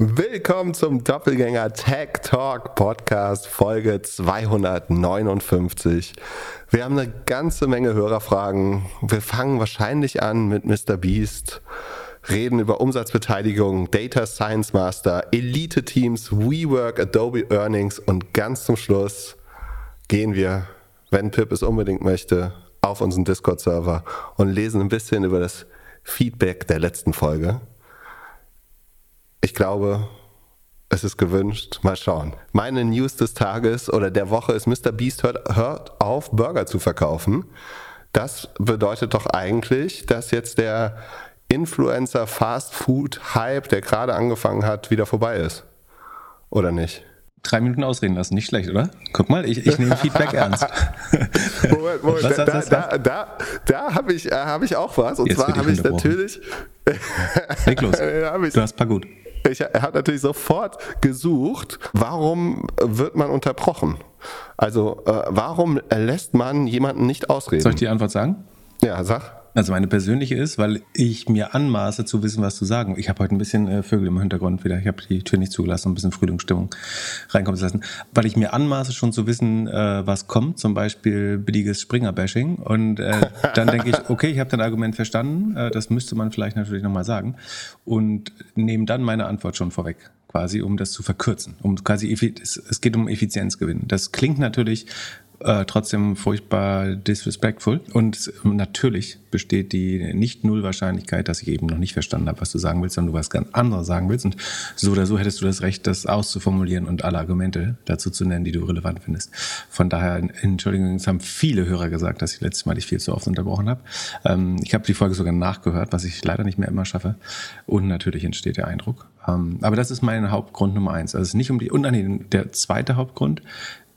Willkommen zum Doppelgänger Tech Talk Podcast Folge 259. Wir haben eine ganze Menge Hörerfragen. Wir fangen wahrscheinlich an mit Mr. Beast, reden über Umsatzbeteiligung, Data Science Master, Elite Teams, WeWork, Adobe Earnings und ganz zum Schluss gehen wir, wenn Pip es unbedingt möchte, auf unseren Discord-Server und lesen ein bisschen über das Feedback der letzten Folge. Ich glaube, es ist gewünscht. Mal schauen. Meine News des Tages oder der Woche ist, Mr. Beast hört, hört auf, Burger zu verkaufen. Das bedeutet doch eigentlich, dass jetzt der Influencer Fast Food Hype, der gerade angefangen hat, wieder vorbei ist. Oder nicht? drei Minuten ausreden lassen. Nicht schlecht, oder? Guck mal, ich, ich nehme Feedback ernst. Moment, Moment, was, da, was, da, da, da, da habe ich, äh, hab ich auch was. Und Jetzt zwar habe ich natürlich. Leg los. du hast ein paar gut. Ich habe natürlich sofort gesucht, warum wird man unterbrochen? Also, äh, warum lässt man jemanden nicht ausreden? Soll ich die Antwort sagen? Ja, sag. Also meine persönliche ist, weil ich mir anmaße zu wissen, was zu sagen. Ich habe heute ein bisschen äh, Vögel im Hintergrund wieder. Ich habe die Tür nicht zugelassen, um ein bisschen Frühlingsstimmung reinkommen zu lassen. Weil ich mir anmaße schon zu wissen, äh, was kommt, zum Beispiel billiges Springer-Bashing. Und äh, dann denke ich, okay, ich habe dein Argument verstanden. Äh, das müsste man vielleicht natürlich nochmal sagen. Und nehme dann meine Antwort schon vorweg quasi, um das zu verkürzen. Um quasi, es geht um Effizienzgewinn. Das klingt natürlich äh, trotzdem furchtbar disrespectful. Und natürlich besteht die nicht null Wahrscheinlichkeit, dass ich eben noch nicht verstanden habe, was du sagen willst, sondern du was ganz anderes sagen willst. Und so oder so hättest du das Recht, das auszuformulieren und alle Argumente dazu zu nennen, die du relevant findest. Von daher, Entschuldigung, es haben viele Hörer gesagt, dass ich letztes Mal dich viel zu oft unterbrochen habe. Ähm, ich habe die Folge sogar nachgehört, was ich leider nicht mehr immer schaffe. Und natürlich entsteht der Eindruck. Ähm, aber das ist mein Hauptgrund Nummer eins. Also es ist nicht um die, und nein, der zweite Hauptgrund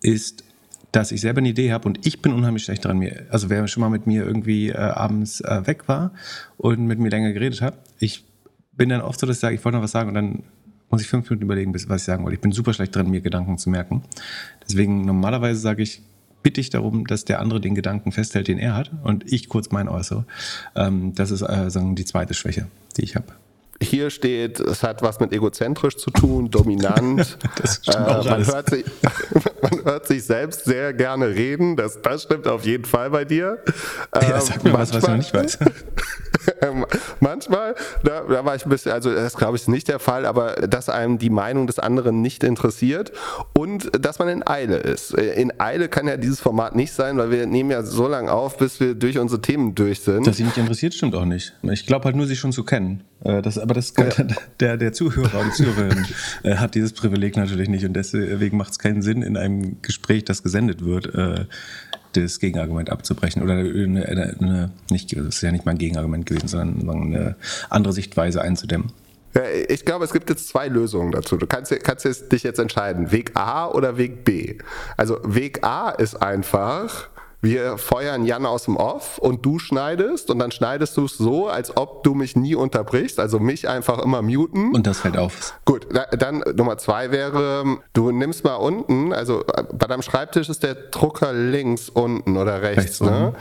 ist dass ich selber eine Idee habe und ich bin unheimlich schlecht dran. Mir, also wer schon mal mit mir irgendwie äh, abends äh, weg war und mit mir länger geredet hat, ich bin dann oft so, dass ich sage, ich wollte noch was sagen und dann muss ich fünf Minuten überlegen, was ich sagen wollte. Ich bin super schlecht dran, mir Gedanken zu merken. Deswegen normalerweise sage ich, bitte ich darum, dass der andere den Gedanken festhält, den er hat und ich kurz meinen äußere. Ähm, das ist äh, sagen, die zweite Schwäche, die ich habe hier steht, es hat was mit egozentrisch zu tun, dominant. äh, man, hört sich, man hört sich selbst sehr gerne reden. Das, das stimmt auf jeden Fall bei dir. Ja, ähm, sag mir manchmal, was, was ich noch nicht weiß. manchmal, da, da, war ich ein bisschen, also das glaube ich ist nicht der Fall, aber dass einem die Meinung des anderen nicht interessiert und dass man in Eile ist. In Eile kann ja dieses Format nicht sein, weil wir nehmen ja so lange auf, bis wir durch unsere Themen durch sind. Dass sie nicht interessiert, stimmt auch nicht. Ich glaube halt nur, sie schon zu kennen. Äh, das, aber das, ja. der, der Zuhörer und Zuhörerin äh, hat dieses Privileg natürlich nicht und deswegen macht es keinen Sinn, in einem Gespräch, das gesendet wird, äh, das Gegenargument abzubrechen oder eine, eine, nicht, das ist ja nicht mein Gegenargument gewesen, sondern eine andere Sichtweise einzudämmen. Ja, ich glaube, es gibt jetzt zwei Lösungen dazu. Du kannst, kannst dich jetzt entscheiden, Weg A oder Weg B. Also Weg A ist einfach, wir feuern Jan aus dem Off und du schneidest und dann schneidest du es so, als ob du mich nie unterbrichst, also mich einfach immer muten. Und das fällt auf. Gut, dann Nummer zwei wäre, du nimmst mal unten, also bei deinem Schreibtisch ist der Drucker links unten oder rechts, rechts ne?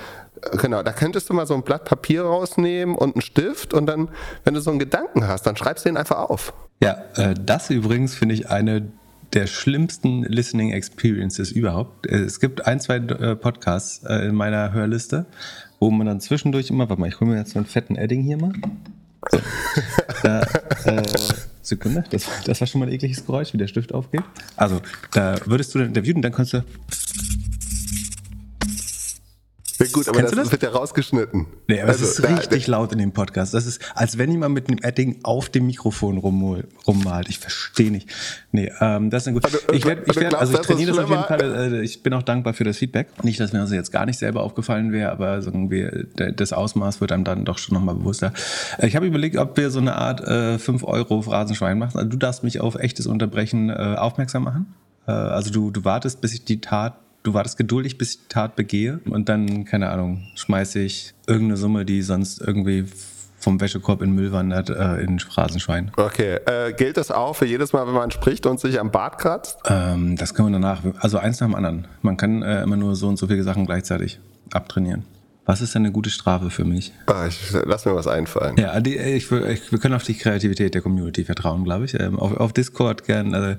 Genau, da könntest du mal so ein Blatt Papier rausnehmen und einen Stift und dann, wenn du so einen Gedanken hast, dann schreibst du den einfach auf. Ja, äh, das übrigens finde ich eine der schlimmsten Listening Experiences überhaupt. Es gibt ein, zwei äh, Podcasts äh, in meiner Hörliste, wo man dann zwischendurch immer, warte mal, ich hole mir jetzt so einen fetten Edding hier mal. So. Da, äh, Sekunde, das, das war schon mal ein ekliges Geräusch, wie der Stift aufgeht. Also, da würdest du dann interviewen, dann kannst du ja, gut, aber das, das, wird ja rausgeschnitten. Nee, aber also, es ist richtig da, laut in dem Podcast. Das ist, als wenn jemand mit einem Edding auf dem Mikrofon rummalt. Ich verstehe nicht. Nee, ähm, das ist ein gut. Also, ich werde, ich werd, also ich trainiere das auf jeden Fall. Äh, ich bin auch dankbar für das Feedback. Nicht, dass mir das jetzt gar nicht selber aufgefallen wäre, aber sagen wir, das Ausmaß wird einem dann doch schon nochmal bewusster. Äh, ich habe überlegt, ob wir so eine Art äh, 5 Euro Phrasenschwein machen. Also du darfst mich auf echtes Unterbrechen äh, aufmerksam machen. Äh, also du, du wartest, bis ich die Tat du wartest geduldig, bis ich die Tat begehe und dann, keine Ahnung, schmeiße ich irgendeine Summe, die sonst irgendwie vom Wäschekorb in Müll wandert, äh, in Phrasenschwein. Okay. Äh, gilt das auch für jedes Mal, wenn man spricht und sich am Bart kratzt? Ähm, das können wir danach, also eins nach dem anderen. Man kann äh, immer nur so und so viele Sachen gleichzeitig abtrainieren. Was ist denn eine gute Strafe für mich? Ah, ich, lass mir was einfallen. Ja, die, ich, ich, wir können auf die Kreativität der Community vertrauen, glaube ich. Ähm, auf, auf Discord gern äh,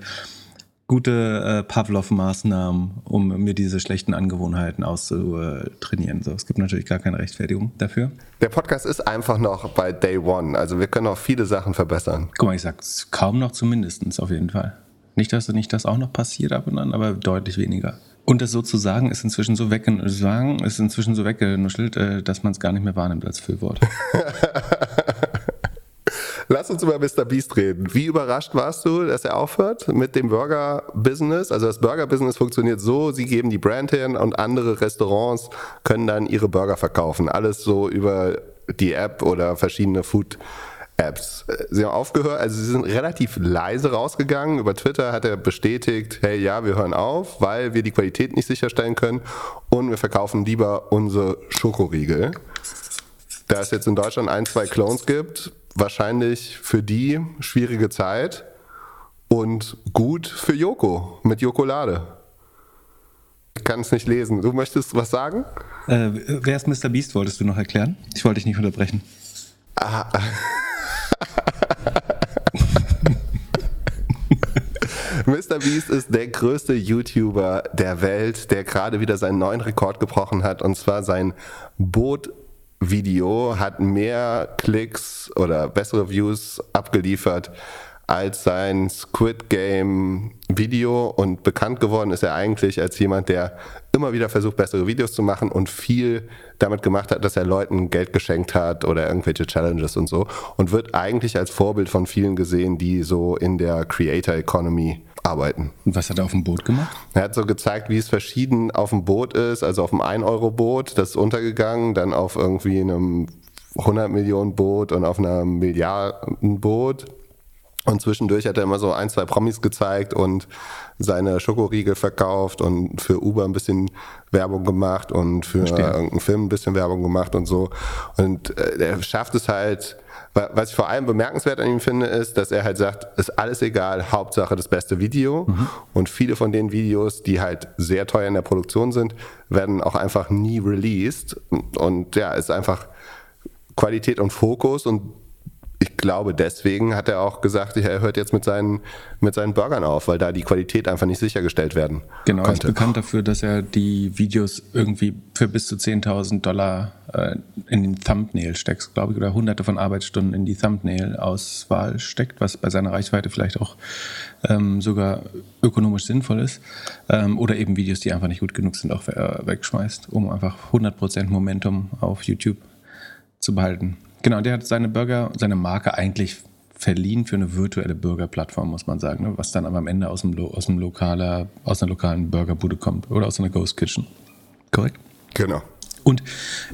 gute äh, Pavlov-Maßnahmen, um mir diese schlechten Angewohnheiten auszutrainieren. So, es gibt natürlich gar keine Rechtfertigung dafür. Der Podcast ist einfach noch bei Day One. Also wir können auch viele Sachen verbessern. Guck mal, ich sag's kaum noch zumindestens auf jeden Fall. Nicht, dass nicht das auch noch passiert ab und an, aber deutlich weniger. Und das sozusagen ist inzwischen so weggenuschelt, ist inzwischen so weggenuschelt, äh, dass man es gar nicht mehr wahrnimmt als Füllwort. Lass uns über Mr. Beast reden. Wie überrascht warst du, dass er aufhört mit dem Burger-Business? Also das Burger-Business funktioniert so, sie geben die Brand hin und andere Restaurants können dann ihre Burger verkaufen. Alles so über die App oder verschiedene Food- Apps. Sie haben aufgehört, also sie sind relativ leise rausgegangen. Über Twitter hat er bestätigt, hey ja, wir hören auf, weil wir die Qualität nicht sicherstellen können und wir verkaufen lieber unsere Schokoriegel. Da es jetzt in Deutschland ein, zwei Clones gibt, wahrscheinlich für die schwierige Zeit und gut für Joko mit Jokolade. Ich kann es nicht lesen. Du möchtest was sagen? Äh, wer ist Mr. Beast, wolltest du noch erklären? Ich wollte dich nicht unterbrechen. Aha. Mr. Beast ist der größte YouTuber der Welt, der gerade wieder seinen neuen Rekord gebrochen hat. Und zwar sein Boot-Video hat mehr Klicks oder bessere Views abgeliefert als sein Squid Game Video. Und bekannt geworden ist er eigentlich als jemand, der immer wieder versucht, bessere Videos zu machen und viel damit gemacht hat, dass er Leuten Geld geschenkt hat oder irgendwelche Challenges und so. Und wird eigentlich als Vorbild von vielen gesehen, die so in der Creator Economy arbeiten. Und was hat er auf dem Boot gemacht? Er hat so gezeigt, wie es verschieden auf dem Boot ist, also auf dem 1-Euro-Boot, das ist untergegangen, dann auf irgendwie einem 100 Millionen Boot und auf einem Milliarden Boot und zwischendurch hat er immer so ein, zwei Promis gezeigt und seine Schokoriegel verkauft und für Uber ein bisschen Werbung gemacht und für Verstehe. irgendeinen Film ein bisschen Werbung gemacht und so. Und äh, er schafft es halt, was ich vor allem bemerkenswert an ihm finde, ist, dass er halt sagt, ist alles egal, Hauptsache das beste Video. Mhm. Und viele von den Videos, die halt sehr teuer in der Produktion sind, werden auch einfach nie released. Und ja, ist einfach Qualität und Fokus und ich glaube, deswegen hat er auch gesagt, er hört jetzt mit seinen, mit seinen Burgern auf, weil da die Qualität einfach nicht sichergestellt werden Genau, er ist bekannt dafür, dass er die Videos irgendwie für bis zu 10.000 Dollar äh, in den Thumbnail steckt, glaube ich, oder hunderte von Arbeitsstunden in die Thumbnail-Auswahl steckt, was bei seiner Reichweite vielleicht auch ähm, sogar ökonomisch sinnvoll ist. Ähm, oder eben Videos, die einfach nicht gut genug sind, auch äh, wegschmeißt, um einfach 100% Momentum auf YouTube zu behalten. Genau, der hat seine Burger, seine Marke eigentlich verliehen für eine virtuelle Burgerplattform, muss man sagen, ne? was dann aber am Ende aus, dem, aus, dem lokaler, aus einer lokalen Burgerbude kommt oder aus einer Ghost Kitchen. Korrekt? Genau. Und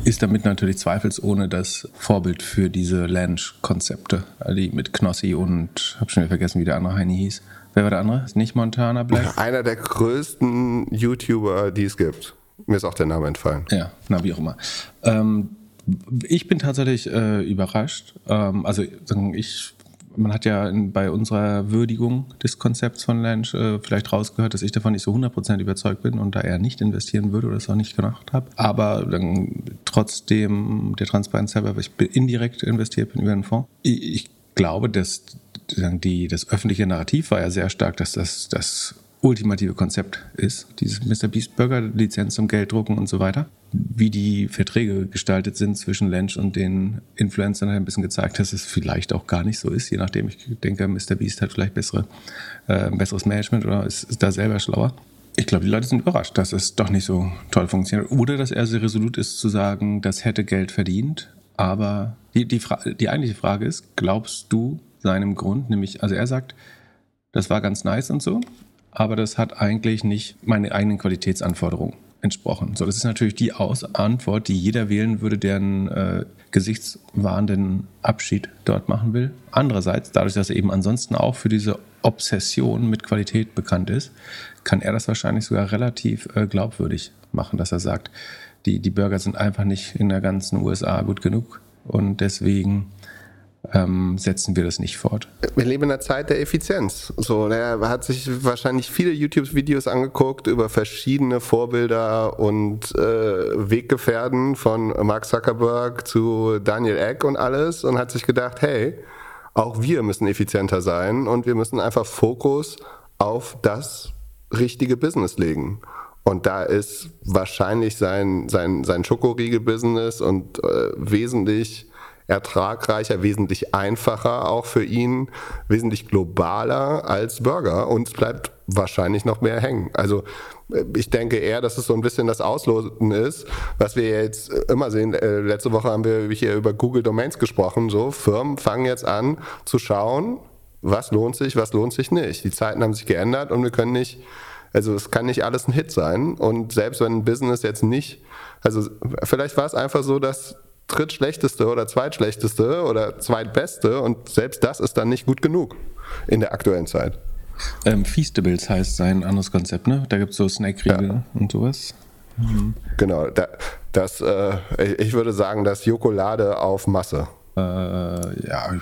ist damit natürlich zweifelsohne das Vorbild für diese Lanch-Konzepte, die mit Knossi und, hab schon wieder vergessen, wie der andere Heini hieß. Wer war der andere? Ist nicht Montana Black? Einer der größten YouTuber, die es gibt. Mir ist auch der Name entfallen. Ja, na wie auch immer. Ähm, ich bin tatsächlich äh, überrascht. Ähm, also ich, man hat ja in, bei unserer Würdigung des Konzepts von Lange äh, vielleicht rausgehört, dass ich davon nicht so 100% überzeugt bin und da eher nicht investieren würde oder es auch nicht gemacht habe. Aber dann trotzdem der Transparenz selber, ich bin indirekt investiert bin über einen Fonds. Ich, ich glaube, dass die, das öffentliche Narrativ war ja sehr stark, dass das, das ultimative Konzept ist, dieses Mr. Beast Burger Lizenz zum Gelddrucken und so weiter. Wie die Verträge gestaltet sind zwischen Lench und den Influencern hat ein bisschen gezeigt, dass es vielleicht auch gar nicht so ist, je nachdem. Ich denke, Mr. Beast hat vielleicht bessere, äh, besseres Management oder ist, ist da selber schlauer. Ich glaube, die Leute sind überrascht, dass es doch nicht so toll funktioniert. Oder dass er sehr resolut ist zu sagen, das hätte Geld verdient. Aber die, die, die eigentliche Frage ist, glaubst du seinem Grund, nämlich, also er sagt, das war ganz nice und so, aber das hat eigentlich nicht meinen eigenen Qualitätsanforderungen entsprochen. So, das ist natürlich die Aus Antwort, die jeder wählen würde, der einen äh, gesichtswahrenden Abschied dort machen will. Andererseits, dadurch, dass er eben ansonsten auch für diese Obsession mit Qualität bekannt ist, kann er das wahrscheinlich sogar relativ äh, glaubwürdig machen, dass er sagt, die, die Burger sind einfach nicht in der ganzen USA gut genug und deswegen ähm, setzen wir das nicht fort. Wir leben in einer Zeit der Effizienz. So, er hat sich wahrscheinlich viele YouTube-Videos angeguckt über verschiedene Vorbilder und äh, Weggefährden von Mark Zuckerberg zu Daniel Eck und alles und hat sich gedacht, hey, auch wir müssen effizienter sein und wir müssen einfach Fokus auf das richtige Business legen. Und da ist wahrscheinlich sein, sein, sein Schokoriegel-Business und äh, wesentlich ertragreicher, wesentlich einfacher auch für ihn, wesentlich globaler als Burger und es bleibt wahrscheinlich noch mehr hängen. Also äh, ich denke eher, dass es so ein bisschen das Ausloten ist, was wir jetzt immer sehen. Äh, letzte Woche haben wir hier über Google Domains gesprochen. So Firmen fangen jetzt an zu schauen, was lohnt sich, was lohnt sich nicht. Die Zeiten haben sich geändert und wir können nicht also es kann nicht alles ein Hit sein. Und selbst wenn ein Business jetzt nicht, also vielleicht war es einfach so, dass drittschlechteste oder zweitschlechteste oder zweitbeste und selbst das ist dann nicht gut genug in der aktuellen Zeit. Ähm, Feastables heißt sein anderes Konzept, ne? Da gibt es so Snack-Riegel ja. und sowas. Mhm. Genau, da, das, äh, ich würde sagen, das Jokolade auf Masse. Äh, ja,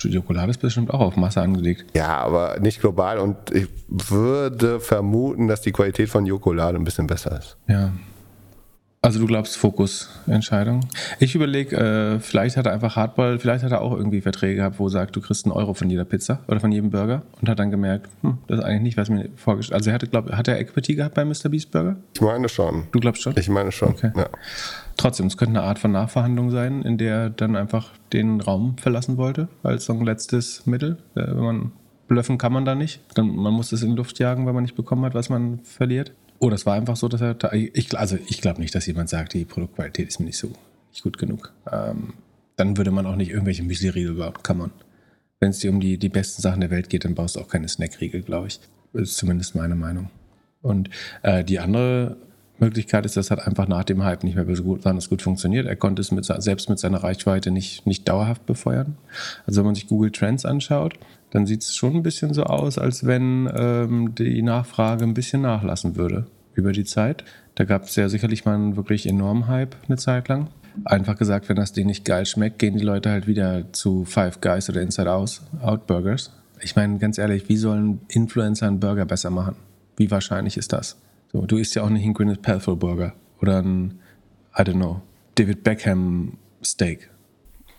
Jokolade ist bestimmt auch auf Masse angelegt. Ja, aber nicht global und ich würde vermuten, dass die Qualität von Jokolade ein bisschen besser ist. Ja, also du glaubst Fokusentscheidung? Ich überlege, äh, vielleicht hat er einfach Hardball, vielleicht hat er auch irgendwie Verträge gehabt, wo er sagt, du kriegst einen Euro von jeder Pizza oder von jedem Burger und hat dann gemerkt, hm, das ist eigentlich nicht, was mir vorgestellt Also er hatte, glaub, hat er Equity gehabt bei Mr. Beast Burger? Ich meine schon. Du glaubst schon? Ich meine schon, okay. ja. Trotzdem, es könnte eine Art von Nachverhandlung sein, in der er dann einfach den Raum verlassen wollte, als so ein letztes Mittel. Äh, wenn man blöffen kann man da nicht. Dann, man muss es in die Luft jagen, weil man nicht bekommen hat, was man verliert. Oh, das war einfach so, dass er. Ich, also, ich glaube nicht, dass jemand sagt, die Produktqualität ist mir nicht so nicht gut genug. Ähm, dann würde man auch nicht irgendwelche Müsli-Riegel überhaupt kammern. Wenn es dir um die, die besten Sachen der Welt geht, dann baust du auch keine Snack-Riegel, glaube ich. Das ist zumindest meine Meinung. Und äh, die andere Möglichkeit ist, das hat einfach nach dem Hype nicht mehr besonders gut funktioniert. Er konnte es mit, selbst mit seiner Reichweite nicht, nicht dauerhaft befeuern. Also wenn man sich Google Trends anschaut, dann sieht es schon ein bisschen so aus, als wenn ähm, die Nachfrage ein bisschen nachlassen würde über die Zeit. Da gab es ja sicherlich mal einen wirklich enormen Hype eine Zeit lang. Einfach gesagt, wenn das Ding nicht geil schmeckt, gehen die Leute halt wieder zu Five Guys oder Inside Out, Out Burgers. Ich meine, ganz ehrlich, wie sollen Influencer einen Burger besser machen? Wie wahrscheinlich ist das? So, du isst ja auch nicht einen Gwyneth Paltrow Burger oder ein, I don't know, David Beckham Steak.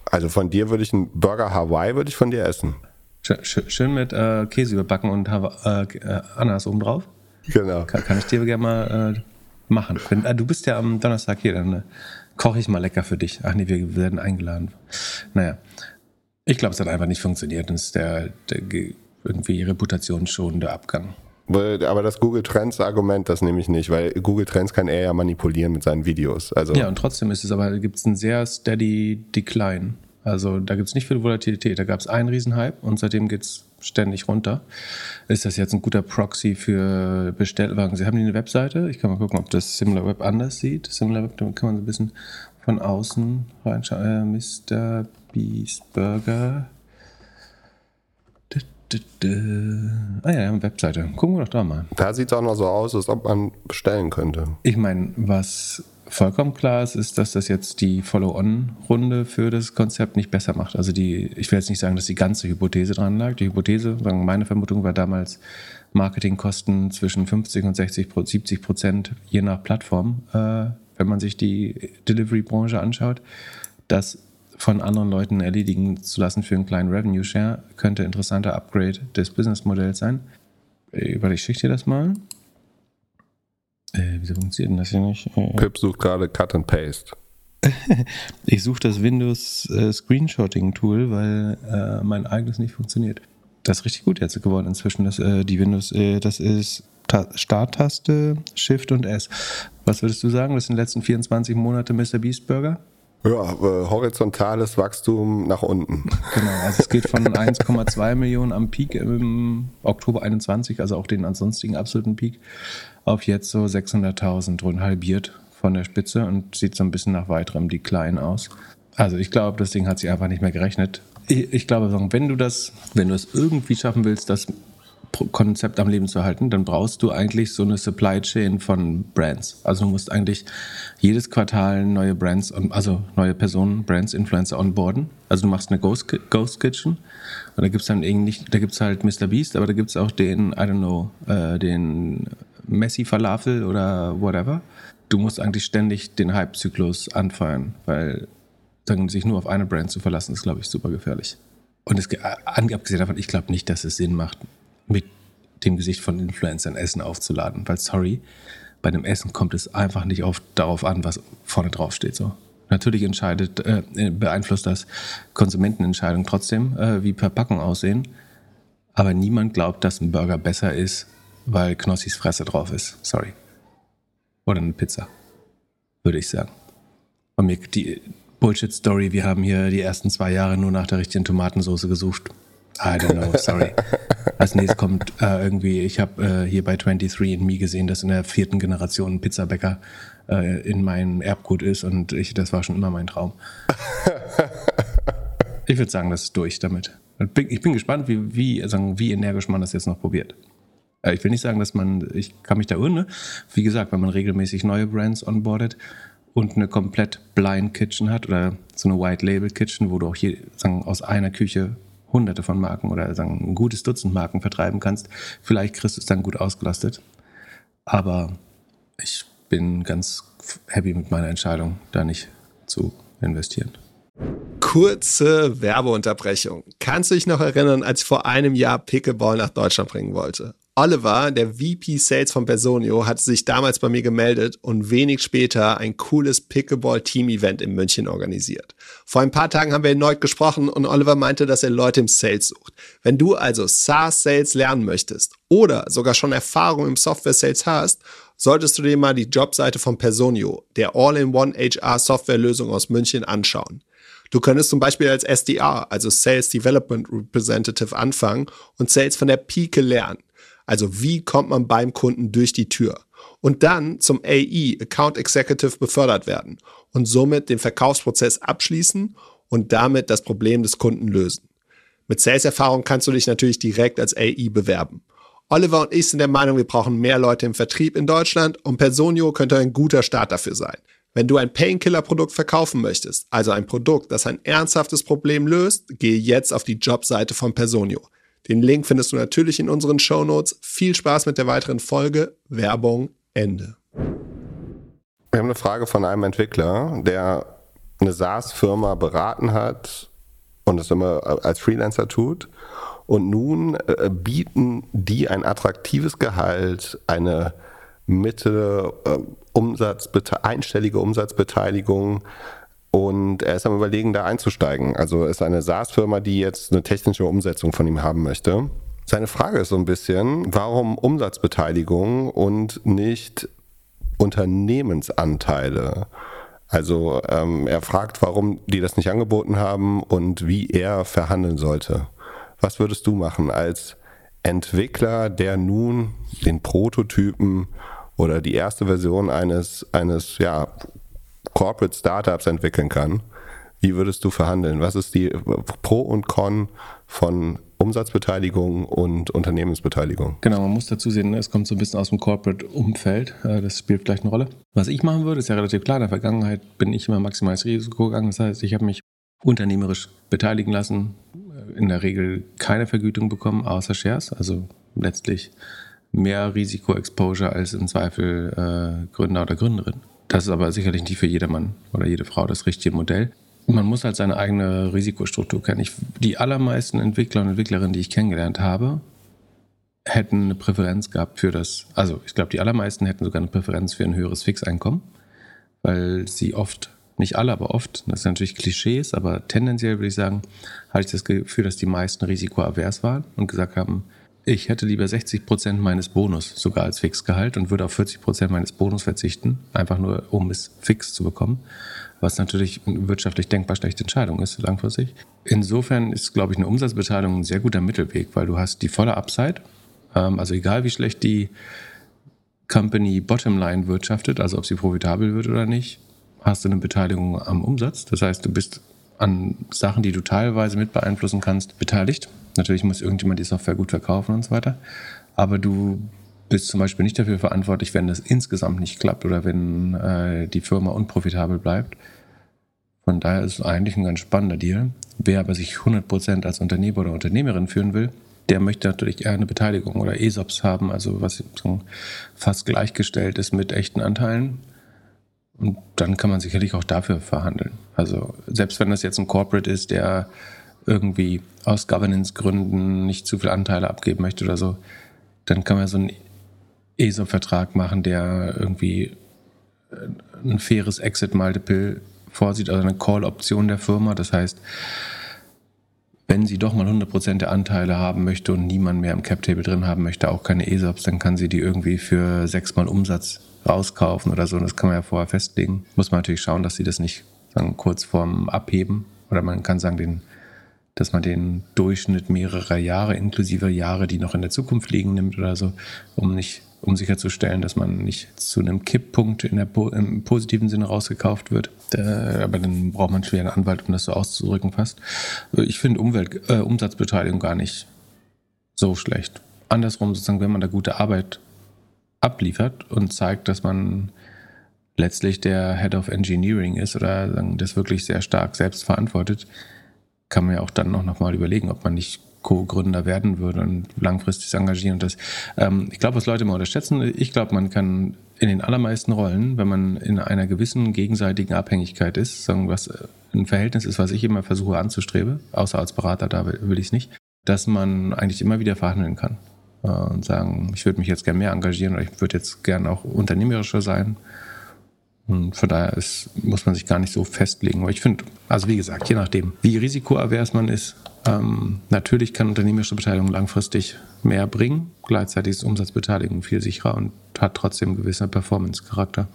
Also von dir würde ich einen Burger Hawaii würde ich von dir essen. Schön mit äh, Käse überbacken und äh, äh, Ananas oben drauf. Genau. Kann, kann ich dir gerne mal äh, machen. Wenn, äh, du bist ja am Donnerstag hier, dann äh, koche ich mal lecker für dich. Ach nee, wir werden eingeladen. Naja. Ich glaube, es hat einfach nicht funktioniert. Das ist der, der irgendwie reputationsschonende Abgang. Aber das Google Trends Argument, das nehme ich nicht, weil Google Trends kann er ja manipulieren mit seinen Videos. Also ja, und trotzdem ist es aber, gibt es einen sehr steady Decline. Also da gibt es nicht viel Volatilität. Da gab es einen Riesenhype und seitdem geht es ständig runter. Ist das jetzt ein guter Proxy für Bestellwagen? Sie haben die eine Webseite. Ich kann mal gucken, ob das SimilarWeb anders sieht. SimilarWeb, da kann man so ein bisschen von außen reinschauen. Äh, Mr. Beast Burger. Ah ja, wir haben eine Webseite. Gucken wir doch da mal. Da sieht es auch noch so aus, als ob man bestellen könnte. Ich meine, was vollkommen klar ist, ist, dass das jetzt die Follow-on-Runde für das Konzept nicht besser macht. Also die, ich will jetzt nicht sagen, dass die ganze Hypothese dran lag. Die Hypothese, meine Vermutung war damals Marketingkosten zwischen 50 und 60, 70 Prozent je nach Plattform, äh, wenn man sich die Delivery-Branche anschaut. Das von anderen Leuten erledigen zu lassen für einen kleinen Revenue Share könnte ein interessanter Upgrade des Businessmodells sein. Äh, warte, ich schicke dir das mal. Äh, wieso funktioniert denn das hier nicht? Äh, Pip sucht gerade Cut and Paste. ich suche das Windows äh, Screenshotting Tool, weil äh, mein eigenes nicht funktioniert. Das ist richtig gut jetzt geworden inzwischen. Das, äh, die Windows, äh, das ist Starttaste, Shift und S. Was würdest du sagen? Das sind die letzten 24 Monate Mr. Beast Burger? Ja, horizontales Wachstum nach unten. Genau, also es geht von 1,2 Millionen am Peak im Oktober 21, also auch den ansonstigen absoluten Peak, auf jetzt so 600.000 rund halbiert von der Spitze und sieht so ein bisschen nach weiterem Decline aus. Also ich glaube, das Ding hat sich einfach nicht mehr gerechnet. Ich, ich glaube, wenn du das, wenn du es irgendwie schaffen willst, das Konzept am Leben zu erhalten, dann brauchst du eigentlich so eine Supply Chain von Brands. Also du musst eigentlich jedes Quartal neue Brands, also neue Personen, Brands, Influencer onboarden. Also du machst eine Ghost, Ghost Kitchen und da gibt's dann irgendwie, da gibt's halt Mr. Beast, aber da gibt's auch den, I don't know, äh, den Messi Falafel oder whatever. Du musst eigentlich ständig den Hype-Zyklus anfeuern, weil dann sich nur auf eine Brand zu verlassen, ist, glaube ich, super gefährlich. Und es, abgesehen davon, ich glaube nicht, dass es Sinn macht, mit dem Gesicht von Influencern Essen aufzuladen. Weil, sorry, bei dem Essen kommt es einfach nicht oft darauf an, was vorne drauf steht. So. Natürlich entscheidet, äh, beeinflusst das Konsumentenentscheidungen trotzdem, äh, wie Verpackungen aussehen. Aber niemand glaubt, dass ein Burger besser ist, weil Knossis Fresse drauf ist. Sorry. Oder eine Pizza. Würde ich sagen. Und mir, die, Bullshit-Story, wir haben hier die ersten zwei Jahre nur nach der richtigen Tomatensauce gesucht. I don't know, sorry. Als nächstes kommt äh, irgendwie, ich habe äh, hier bei 23andMe gesehen, dass in der vierten Generation ein Pizzabäcker äh, in meinem Erbgut ist und ich, das war schon immer mein Traum. ich würde sagen, das ist durch damit. Ich bin gespannt, wie, wie, sagen, wie energisch man das jetzt noch probiert. Äh, ich will nicht sagen, dass man, ich kann mich da irren, ne? Wie gesagt, wenn man regelmäßig neue Brands onboardet, und eine komplett Blind Kitchen hat oder so eine White Label Kitchen, wo du auch hier sagen, aus einer Küche hunderte von Marken oder sagen, ein gutes Dutzend Marken vertreiben kannst. Vielleicht kriegst du es dann gut ausgelastet. Aber ich bin ganz happy mit meiner Entscheidung, da nicht zu investieren. Kurze Werbeunterbrechung. Kannst du dich noch erinnern, als ich vor einem Jahr Pickleball nach Deutschland bringen wollte? Oliver, der VP Sales von Personio, hatte sich damals bei mir gemeldet und wenig später ein cooles Pickleball-Team-Event in München organisiert. Vor ein paar Tagen haben wir erneut gesprochen und Oliver meinte, dass er Leute im Sales sucht. Wenn du also SaaS-Sales lernen möchtest oder sogar schon Erfahrung im Software-Sales hast, solltest du dir mal die Jobseite von Personio, der All-in-One HR-Software-Lösung aus München, anschauen. Du könntest zum Beispiel als SDR, also Sales Development Representative, anfangen und Sales von der Pike lernen. Also wie kommt man beim Kunden durch die Tür? Und dann zum AE, Account Executive, befördert werden und somit den Verkaufsprozess abschließen und damit das Problem des Kunden lösen. Mit Sales-Erfahrung kannst du dich natürlich direkt als AE bewerben. Oliver und ich sind der Meinung, wir brauchen mehr Leute im Vertrieb in Deutschland und Personio könnte ein guter Start dafür sein. Wenn du ein Painkiller-Produkt verkaufen möchtest, also ein Produkt, das ein ernsthaftes Problem löst, gehe jetzt auf die Jobseite von Personio. Den Link findest du natürlich in unseren Show Notes. Viel Spaß mit der weiteren Folge. Werbung Ende. Wir haben eine Frage von einem Entwickler, der eine SaaS-Firma beraten hat und es immer als Freelancer tut. Und nun äh, bieten die ein attraktives Gehalt, eine Mitte, äh, Umsatz, einstellige Umsatzbeteiligung und er ist am Überlegen, da einzusteigen. Also ist eine SaaS-Firma, die jetzt eine technische Umsetzung von ihm haben möchte. Seine Frage ist so ein bisschen, warum Umsatzbeteiligung und nicht Unternehmensanteile? Also ähm, er fragt, warum die das nicht angeboten haben und wie er verhandeln sollte. Was würdest du machen als Entwickler, der nun den Prototypen oder die erste Version eines, eines ja, Corporate Startups entwickeln kann. Wie würdest du verhandeln? Was ist die Pro und Con von Umsatzbeteiligung und Unternehmensbeteiligung? Genau, man muss dazu sehen, ne, es kommt so ein bisschen aus dem Corporate-Umfeld. Äh, das spielt vielleicht eine Rolle. Was ich machen würde, ist ja relativ klar. In der Vergangenheit bin ich immer maximales Risiko gegangen. Das heißt, ich habe mich unternehmerisch beteiligen lassen, äh, in der Regel keine Vergütung bekommen, außer Shares. Also letztlich mehr Risiko-Exposure als im Zweifel äh, Gründer oder Gründerin. Das ist aber sicherlich nicht für jedermann oder jede Frau das richtige Modell. Man muss halt seine eigene Risikostruktur kennen. Ich, die allermeisten Entwickler und Entwicklerinnen, die ich kennengelernt habe, hätten eine Präferenz gehabt für das, also ich glaube, die allermeisten hätten sogar eine Präferenz für ein höheres Fixeinkommen, weil sie oft, nicht alle, aber oft, das sind natürlich Klischees, aber tendenziell würde ich sagen, hatte ich das Gefühl, dass die meisten risikoavers waren und gesagt haben, ich hätte lieber 60 Prozent meines Bonus sogar als Fixgehalt und würde auf 40 Prozent meines Bonus verzichten, einfach nur um es fix zu bekommen, was natürlich eine wirtschaftlich denkbar schlechte Entscheidung ist langfristig. Insofern ist, glaube ich, eine Umsatzbeteiligung ein sehr guter Mittelweg, weil du hast die volle Upside, ähm, also egal wie schlecht die Company Bottomline wirtschaftet, also ob sie profitabel wird oder nicht, hast du eine Beteiligung am Umsatz. Das heißt, du bist an Sachen, die du teilweise mit beeinflussen kannst, beteiligt. Natürlich muss irgendjemand die Software gut verkaufen und so weiter. Aber du bist zum Beispiel nicht dafür verantwortlich, wenn das insgesamt nicht klappt oder wenn äh, die Firma unprofitabel bleibt. Von daher ist es eigentlich ein ganz spannender Deal. Wer aber sich 100% als Unternehmer oder Unternehmerin führen will, der möchte natürlich eher eine Beteiligung oder ESOPs haben, also was fast gleichgestellt ist mit echten Anteilen. Und dann kann man sicherlich auch dafür verhandeln. Also selbst wenn das jetzt ein Corporate ist, der irgendwie aus Governance-Gründen nicht zu viele Anteile abgeben möchte oder so, dann kann man so einen ESOP-Vertrag machen, der irgendwie ein faires Exit-Multiple vorsieht, also eine Call-Option der Firma. Das heißt, wenn sie doch mal 100% der Anteile haben möchte und niemand mehr im Cap-Table drin haben möchte, auch keine ESOPs, dann kann sie die irgendwie für sechsmal Umsatz rauskaufen oder so. Das kann man ja vorher festlegen. Muss man natürlich schauen, dass sie das nicht sagen, kurz vorm Abheben oder man kann sagen, den, dass man den Durchschnitt mehrerer Jahre, inklusive Jahre, die noch in der Zukunft liegen, nimmt oder so, um nicht um sicherzustellen, dass man nicht zu einem Kipppunkt in der, im positiven Sinne rausgekauft wird. aber dann braucht man einen Anwalt, um das so auszudrücken fast. Ich finde Umwelt, äh, Umsatzbeteiligung gar nicht so schlecht. Andersrum sozusagen, wenn man da gute Arbeit abliefert und zeigt, dass man letztlich der Head of Engineering ist oder das wirklich sehr stark selbst verantwortet, kann man ja auch dann noch mal überlegen, ob man nicht Co-Gründer werden würde und langfristig engagieren. Und das, ähm, ich glaube, was Leute immer unterschätzen, ich glaube, man kann in den allermeisten Rollen, wenn man in einer gewissen gegenseitigen Abhängigkeit ist, sagen, was ein Verhältnis ist, was ich immer versuche anzustreben, außer als Berater, da will ich es nicht, dass man eigentlich immer wieder verhandeln kann äh, und sagen, ich würde mich jetzt gerne mehr engagieren oder ich würde jetzt gerne auch unternehmerischer sein und von daher ist, muss man sich gar nicht so festlegen. Aber ich finde, also wie gesagt, je nachdem, wie risikoavers man ist, ähm, natürlich kann unternehmerische Beteiligung langfristig mehr bringen. Gleichzeitig ist Umsatzbeteiligung viel sicherer und hat trotzdem gewissen Performance-Charakter.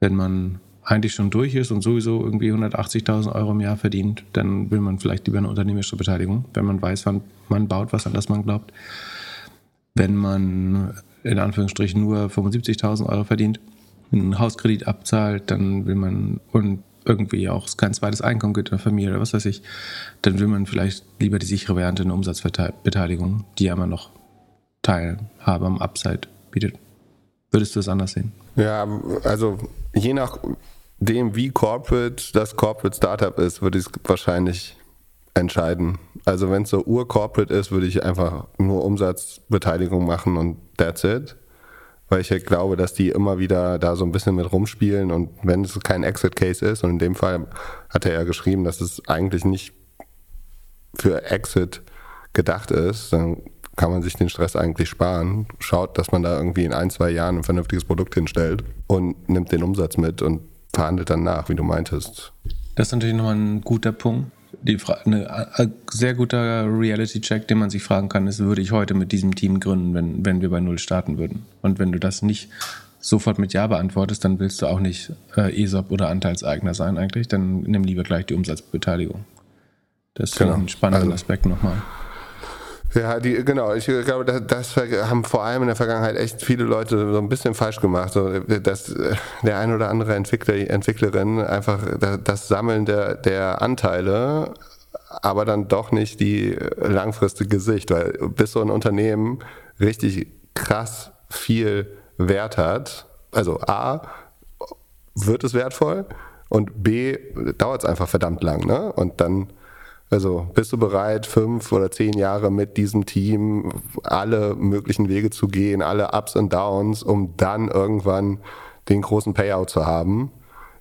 Wenn man eigentlich schon durch ist und sowieso irgendwie 180.000 Euro im Jahr verdient, dann will man vielleicht lieber eine unternehmerische Beteiligung, wenn man weiß, wann man baut, was an das man glaubt. Wenn man in Anführungsstrichen nur 75.000 Euro verdient, einen Hauskredit abzahlt, dann will man und irgendwie auch kein zweites Einkommen gibt in der Familie oder was weiß ich, dann will man vielleicht lieber die sichere Variante eine Umsatzbeteiligung, die ja immer noch Teilhabe am Upside bietet. Würdest du es anders sehen? Ja, also je nachdem, wie corporate das Corporate Startup ist, würde ich es wahrscheinlich entscheiden. Also wenn es so ur-corporate ist, würde ich einfach nur Umsatzbeteiligung machen und that's it weil ich halt glaube, dass die immer wieder da so ein bisschen mit rumspielen und wenn es kein Exit-Case ist, und in dem Fall hat er ja geschrieben, dass es eigentlich nicht für Exit gedacht ist, dann kann man sich den Stress eigentlich sparen. Schaut, dass man da irgendwie in ein, zwei Jahren ein vernünftiges Produkt hinstellt und nimmt den Umsatz mit und verhandelt dann nach, wie du meintest. Das ist natürlich nochmal ein guter Punkt die eine, ein sehr guter Reality-Check, den man sich fragen kann, ist, würde ich heute mit diesem Team gründen, wenn, wenn wir bei Null starten würden? Und wenn du das nicht sofort mit Ja beantwortest, dann willst du auch nicht äh, ESOP oder Anteilseigner sein eigentlich, dann nimm lieber gleich die Umsatzbeteiligung. Das ist genau. ein spannender also, Aspekt nochmal. Ja, die, genau. Ich glaube, das, das, haben vor allem in der Vergangenheit echt viele Leute so ein bisschen falsch gemacht. So, dass der ein oder andere Entwickler, Entwicklerin einfach das Sammeln der, der Anteile, aber dann doch nicht die langfristige Sicht, weil bis so ein Unternehmen richtig krass viel Wert hat, also A, wird es wertvoll und B, dauert es einfach verdammt lang, ne? Und dann also bist du bereit, fünf oder zehn Jahre mit diesem Team alle möglichen Wege zu gehen, alle Ups und Downs, um dann irgendwann den großen Payout zu haben,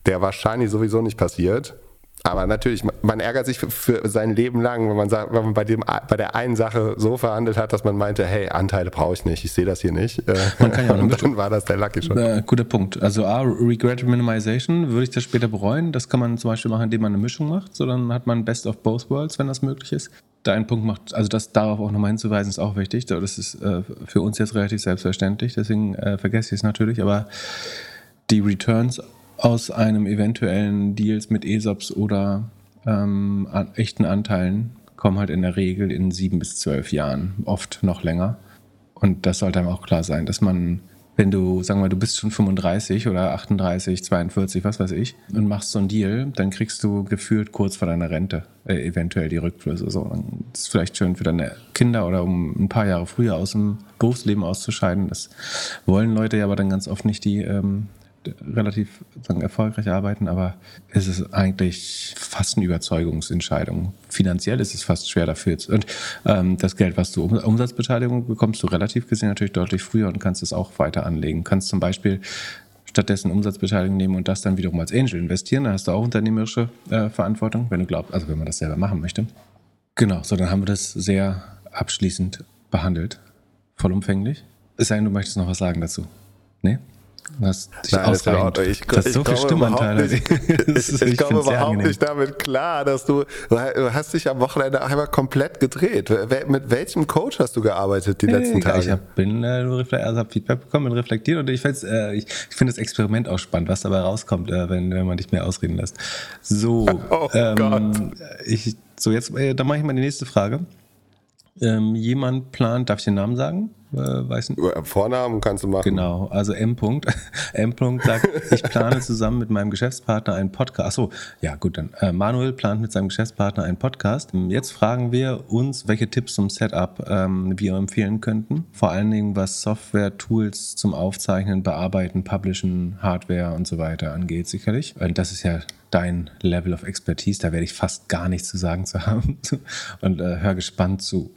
der wahrscheinlich sowieso nicht passiert. Aber natürlich, man ärgert sich für, für, sein Leben lang, wenn man, sagt, wenn man bei, dem, bei der einen Sache so verhandelt hat, dass man meinte, hey, Anteile brauche ich nicht, ich sehe das hier nicht. Man kann ja auch eine dann war das der Lucky schon. Äh, guter Punkt. Also A, Regret Minimization, würde ich das später bereuen? Das kann man zum Beispiel machen, indem man eine Mischung macht. So dann hat man Best of Both Worlds, wenn das möglich ist. Dein Punkt macht, also das darauf auch nochmal hinzuweisen, ist auch wichtig. Das ist äh, für uns jetzt relativ selbstverständlich, deswegen äh, vergesse ich es natürlich, aber die Returns aus einem eventuellen Deals mit ESOPs oder ähm, an echten Anteilen kommen halt in der Regel in sieben bis zwölf Jahren, oft noch länger. Und das sollte einem auch klar sein, dass man, wenn du, sagen wir mal, du bist schon 35 oder 38, 42, was weiß ich, und machst so einen Deal, dann kriegst du gefühlt kurz vor deiner Rente äh, eventuell die Rückflüsse. So, dann ist vielleicht schön für deine Kinder oder um ein paar Jahre früher aus dem Berufsleben auszuscheiden. Das wollen Leute ja aber dann ganz oft nicht, die ähm, relativ sagen, erfolgreich arbeiten, aber es ist eigentlich fast eine Überzeugungsentscheidung. Finanziell ist es fast schwer dafür. Und ähm, das Geld, was du Umsatzbeteiligung bekommst, du relativ gesehen natürlich deutlich früher und kannst es auch weiter anlegen. Kannst zum Beispiel stattdessen Umsatzbeteiligung nehmen und das dann wiederum als Angel investieren. Da hast du auch unternehmerische äh, Verantwortung, wenn du glaubst, also wenn man das selber machen möchte. Genau, so dann haben wir das sehr abschließend behandelt. Vollumfänglich. Es sei denn, du möchtest noch was sagen dazu. Nee? Das Nein, ist in Ordnung. Ich, das ist so viel Stimmanteile. Ich, ich, ich komme überhaupt nicht damit klar, dass du, du hast dich am Wochenende einmal komplett gedreht. Mit welchem Coach hast du gearbeitet die letzten Tage? Ich hab, bin äh, also hab Feedback bekommen, bin reflektiert und ich, äh, ich, ich finde das Experiment auch spannend, was dabei rauskommt, äh, wenn, wenn man dich mehr ausreden lässt. So, oh ähm, Gott. Ich, so jetzt, äh, dann mache ich mal die nächste Frage. Ähm, jemand plant, darf ich den Namen sagen? Äh, weiß nicht. Vornamen kannst du machen. Genau, also M. -Punkt. M. -Punkt sagt, ich plane zusammen mit meinem Geschäftspartner einen Podcast. Achso, ja gut, dann. Äh, Manuel plant mit seinem Geschäftspartner einen Podcast. Jetzt fragen wir uns, welche Tipps zum Setup ähm, wir empfehlen könnten. Vor allen Dingen, was Software, Tools zum Aufzeichnen, Bearbeiten, Publishen, Hardware und so weiter angeht, sicherlich. Und das ist ja dein Level of Expertise, da werde ich fast gar nichts zu sagen zu haben. Und äh, hör gespannt zu.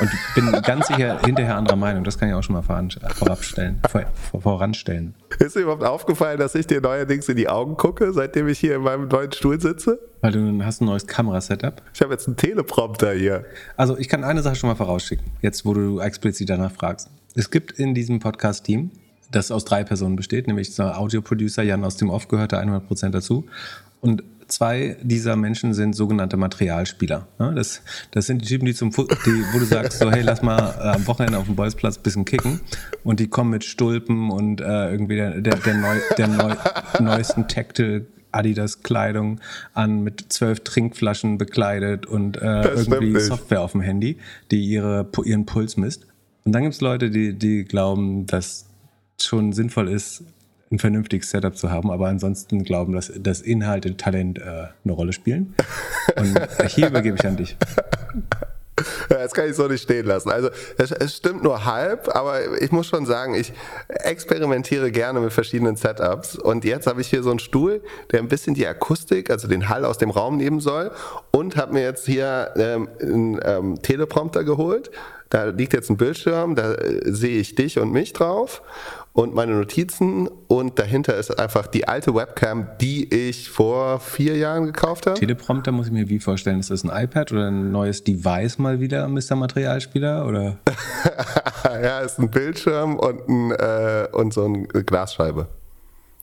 Und bin ganz sicher hinterher anderer Meinung. Das kann ich auch schon mal vorabstellen, vor, voranstellen. Ist dir überhaupt aufgefallen, dass ich dir neuerdings in die Augen gucke, seitdem ich hier in meinem neuen Stuhl sitze? Weil du hast ein neues Kamerasetup. Ich habe jetzt einen Teleprompter hier. Also ich kann eine Sache schon mal vorausschicken, jetzt wo du explizit danach fragst. Es gibt in diesem Podcast-Team, das aus drei Personen besteht, nämlich der Audioproducer Jan aus dem Off gehört da 100% dazu und zwei dieser Menschen sind sogenannte Materialspieler. Das, das sind die Typen, die zum, die, wo du sagst, so, hey, lass mal äh, am Wochenende auf dem Bolzplatz ein bisschen kicken. Und die kommen mit Stulpen und äh, irgendwie der, der, der, neu, der neu, neuesten Tactile Adidas Kleidung an mit zwölf Trinkflaschen bekleidet und äh, irgendwie Software auf dem Handy, die ihre, ihren Puls misst. Und dann gibt es Leute, die, die glauben, dass schon sinnvoll ist, ein vernünftiges Setup zu haben, aber ansonsten glauben, dass, dass Inhalt und Talent äh, eine Rolle spielen. Und hier übergebe ich an dich. Das kann ich so nicht stehen lassen. Also es, es, stimmt nur halb, aber ich muss schon sagen, ich experimentiere gerne mit verschiedenen Setups. Und jetzt habe ich hier so einen Stuhl, der ein bisschen die Akustik, also den Hall aus dem Raum nehmen soll. Und habe mir jetzt hier ähm, einen ähm, Teleprompter geholt. Da liegt jetzt ein Bildschirm, da äh, sehe ich dich und mich drauf und meine Notizen und dahinter ist einfach die alte Webcam, die ich vor vier Jahren gekauft habe. Teleprompter muss ich mir wie vorstellen? Ist das ein iPad oder ein neues Device mal wieder, Mr. Materialspieler? Oder? ja, ist ein Bildschirm und, ein, äh, und so eine Glasscheibe.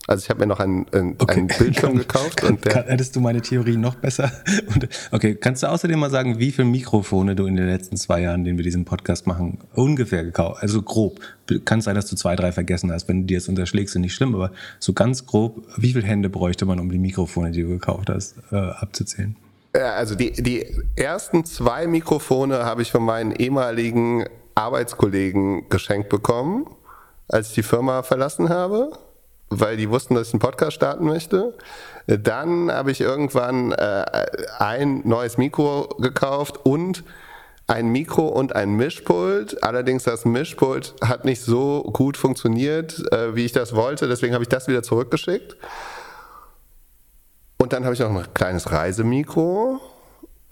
Also ich habe mir noch einen, einen, okay. einen Bildschirm gekauft. Kann, und der kann, hättest du meine Theorie noch besser? Und, okay, kannst du außerdem mal sagen, wie viele Mikrofone du in den letzten zwei Jahren, den wir diesen Podcast machen, ungefähr gekauft? Also grob. Kann sein, dass du zwei, drei vergessen hast. Wenn du dir jetzt unterschlägst, ist nicht schlimm, aber so ganz grob, wie viele Hände bräuchte man, um die Mikrofone, die du gekauft hast, äh, abzuzählen? Ja, also die, die ersten zwei Mikrofone habe ich von meinen ehemaligen Arbeitskollegen geschenkt bekommen, als ich die Firma verlassen habe weil die wussten, dass ich einen Podcast starten möchte. Dann habe ich irgendwann äh, ein neues Mikro gekauft und ein Mikro und ein Mischpult. Allerdings das Mischpult hat nicht so gut funktioniert, äh, wie ich das wollte. Deswegen habe ich das wieder zurückgeschickt. Und dann habe ich noch ein kleines Reisemikro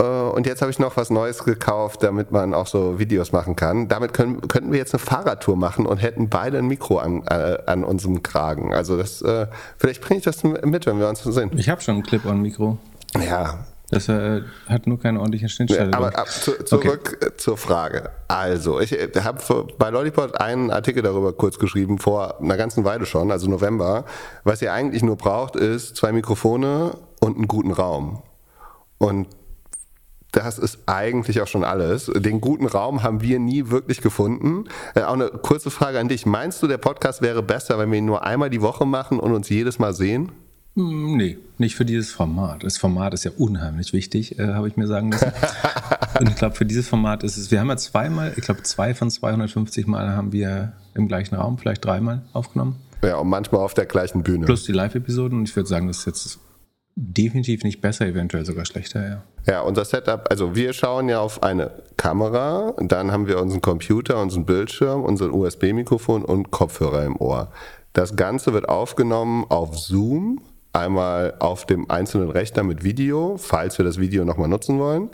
und jetzt habe ich noch was Neues gekauft, damit man auch so Videos machen kann. Damit können, könnten wir jetzt eine Fahrradtour machen und hätten beide ein Mikro an, äh, an unserem Kragen. Also das, äh, vielleicht bringe ich das mit, wenn wir uns sehen. Ich habe schon ein Clip-on-Mikro. Ja. Das äh, hat nur keine ordentliche Schnittstelle. Ja, aber ab, zu, zurück okay. zur Frage. Also, ich äh, habe bei Lollipop einen Artikel darüber kurz geschrieben, vor einer ganzen Weile schon, also November. Was ihr eigentlich nur braucht, ist zwei Mikrofone und einen guten Raum. Und das ist eigentlich auch schon alles. Den guten Raum haben wir nie wirklich gefunden. Äh, auch eine kurze Frage an dich. Meinst du, der Podcast wäre besser, wenn wir ihn nur einmal die Woche machen und uns jedes Mal sehen? Hm, nee, nicht für dieses Format. Das Format ist ja unheimlich wichtig, äh, habe ich mir sagen lassen. und ich glaube, für dieses Format ist es, wir haben ja zweimal, ich glaube, zwei von 250 Mal haben wir im gleichen Raum, vielleicht dreimal aufgenommen. Ja, und manchmal auf der gleichen Bühne. Plus die Live-Episoden. Und ich würde sagen, das ist jetzt definitiv nicht besser, eventuell sogar schlechter, ja. Ja, unser Setup, also wir schauen ja auf eine Kamera, dann haben wir unseren Computer, unseren Bildschirm, unser USB-Mikrofon und Kopfhörer im Ohr. Das Ganze wird aufgenommen auf Zoom, einmal auf dem einzelnen Rechner mit Video, falls wir das Video nochmal nutzen wollen.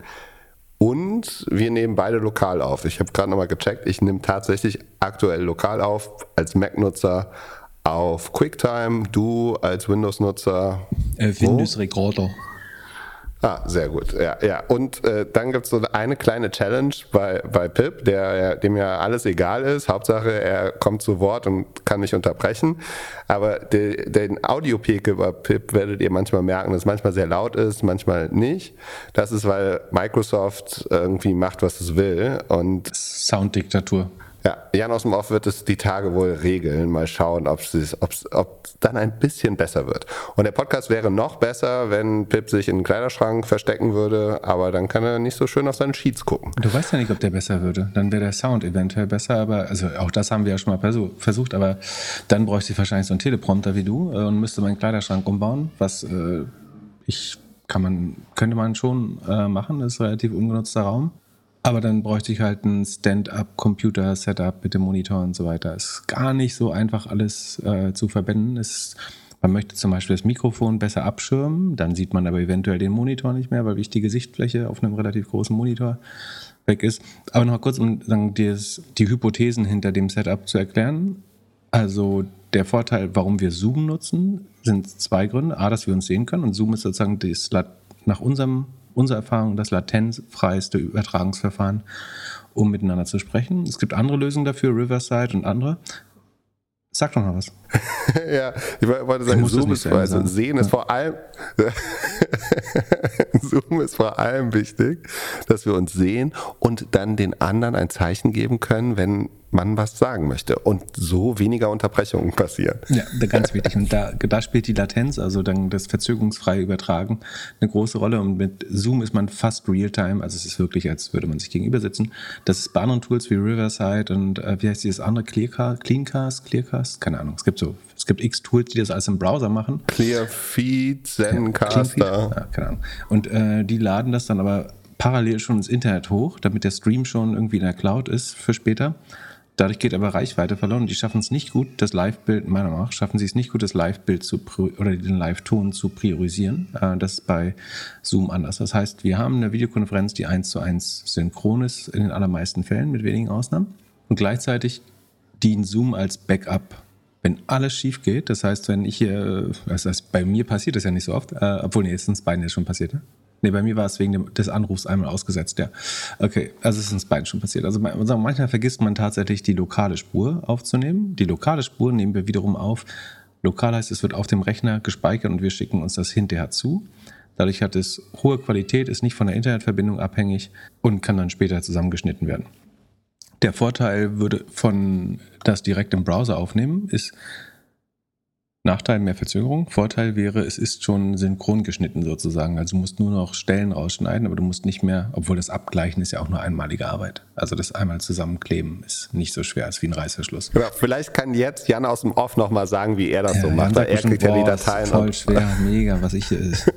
Und wir nehmen beide lokal auf. Ich habe gerade nochmal gecheckt, ich nehme tatsächlich aktuell lokal auf als Mac-Nutzer auf QuickTime, du als Windows-Nutzer. Äh, Windows Recorder. Ah, sehr gut. Ja, ja. Und äh, dann gibt es so eine kleine Challenge bei, bei Pip, der, dem ja alles egal ist. Hauptsache, er kommt zu Wort und kann nicht unterbrechen. Aber de, den Audiopeak über Pip werdet ihr manchmal merken, dass es manchmal sehr laut ist, manchmal nicht. Das ist, weil Microsoft irgendwie macht, was es will. Und Sounddiktatur. Ja, Jan aus dem Off wird es die Tage wohl regeln. Mal schauen, ob es dann ein bisschen besser wird. Und der Podcast wäre noch besser, wenn Pip sich in den Kleiderschrank verstecken würde, aber dann kann er nicht so schön auf seinen Sheets gucken. Du weißt ja nicht, ob der besser würde. Dann wäre der Sound eventuell besser, aber also auch das haben wir ja schon mal versucht, aber dann bräuchte ich wahrscheinlich so einen Teleprompter wie du äh, und müsste meinen Kleiderschrank umbauen, was äh, ich kann man, könnte man schon äh, machen, das ist relativ ungenutzter Raum. Aber dann bräuchte ich halt ein Stand-up-Computer-Setup mit dem Monitor und so weiter. Ist gar nicht so einfach alles äh, zu verbinden. Ist, man möchte zum Beispiel das Mikrofon besser abschirmen, dann sieht man aber eventuell den Monitor nicht mehr, weil wichtige Sichtfläche auf einem relativ großen Monitor weg ist. Aber noch mal kurz, um dann die, die Hypothesen hinter dem Setup zu erklären. Also der Vorteil, warum wir Zoom nutzen, sind zwei Gründe. A, dass wir uns sehen können und Zoom ist sozusagen das nach unserem unsere Erfahrung das latenzfreiste Übertragungsverfahren, um miteinander zu sprechen. Es gibt andere Lösungen dafür, Riverside und andere. Sag doch mal was. ja, ich wollte sagen, ich Zoom ist, also sehen ist vor allem, Zoom ist vor allem wichtig, dass wir uns sehen und dann den anderen ein Zeichen geben können, wenn man was sagen möchte und so weniger Unterbrechungen passieren. Ja, ganz wichtig. Und da, da spielt die Latenz, also dann das verzögerungsfreie Übertragen, eine große Rolle. Und mit Zoom ist man fast real-time, also es ist wirklich, als würde man sich gegenüber sitzen. Das ist bei anderen Tools wie Riverside und äh, wie heißt dieses andere, Clearcast, Cleancast, Clearcast, keine Ahnung. Es gibt so, es gibt x Tools, die das alles im Browser machen. Clearfeed, Zencaster. Ja, ja, keine Ahnung. Und äh, die laden das dann aber parallel schon ins Internet hoch, damit der Stream schon irgendwie in der Cloud ist für später. Dadurch geht aber Reichweite verloren. Die schaffen es nicht gut, das Live-Bild, meiner Meinung nach, schaffen sie es nicht gut, das Live-Bild zu oder den Live-Ton zu priorisieren. Äh, das ist bei Zoom anders. Das heißt, wir haben eine Videokonferenz, die eins zu eins synchron ist, in den allermeisten Fällen, mit wenigen Ausnahmen. Und gleichzeitig dient Zoom als Backup wenn alles schief geht, das heißt, wenn ich hier, das heißt, bei mir passiert das ja nicht so oft, äh, obwohl nee, sind es beiden jetzt schon passiert, ne? Nee, bei mir war es wegen dem, des Anrufs einmal ausgesetzt, ja. Okay, also ist uns beiden schon passiert. Also manchmal vergisst man tatsächlich die lokale Spur aufzunehmen. Die lokale Spur nehmen wir wiederum auf. Lokal heißt, es wird auf dem Rechner gespeichert und wir schicken uns das hinterher zu. Dadurch hat es hohe Qualität, ist nicht von der Internetverbindung abhängig und kann dann später zusammengeschnitten werden. Der Vorteil würde von das direkt im Browser aufnehmen, ist, Nachteil mehr Verzögerung. Vorteil wäre, es ist schon synchron geschnitten sozusagen. Also du musst nur noch Stellen rausschneiden, aber du musst nicht mehr, obwohl das Abgleichen ist ja auch nur einmalige Arbeit. Also das einmal zusammenkleben ist nicht so schwer als wie ein Reißverschluss. Genau, vielleicht kann jetzt Jan aus dem Off nochmal sagen, wie er das ja, so macht. Er kriegt ja die Dateien. Voll schwer, mega, was ich hier ist.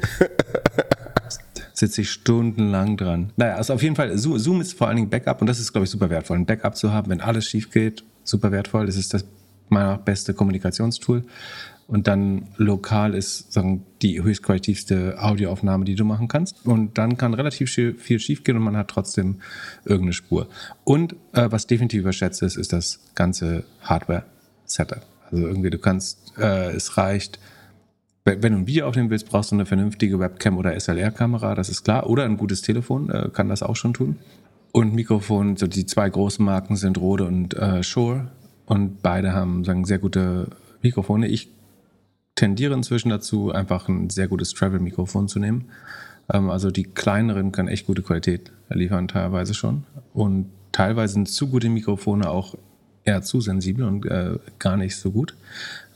Sitze ich stundenlang dran. Naja, also auf jeden Fall, Zoom ist vor allen Dingen Backup und das ist, glaube ich, super wertvoll. Ein Backup zu haben, wenn alles schief geht, super wertvoll. Das ist das meiner beste Kommunikationstool. Und dann lokal ist sagen, die höchstqualitativste Audioaufnahme, die du machen kannst. Und dann kann relativ viel schiefgehen und man hat trotzdem irgendeine Spur. Und äh, was definitiv überschätzt ist, ist das ganze Hardware-Setup. Also irgendwie, du kannst, äh, es reicht, wenn du ein Video aufnehmen willst, brauchst du eine vernünftige Webcam oder SLR-Kamera, das ist klar. Oder ein gutes Telefon, äh, kann das auch schon tun. Und Mikrofon, so die zwei großen Marken sind Rode und äh, Shure. Und beide haben sagen, sehr gute Mikrofone. Ich tendiere inzwischen dazu, einfach ein sehr gutes Travel-Mikrofon zu nehmen. Ähm, also die kleineren können echt gute Qualität liefern, teilweise schon. Und teilweise sind zu gute Mikrofone auch eher zu sensibel und äh, gar nicht so gut.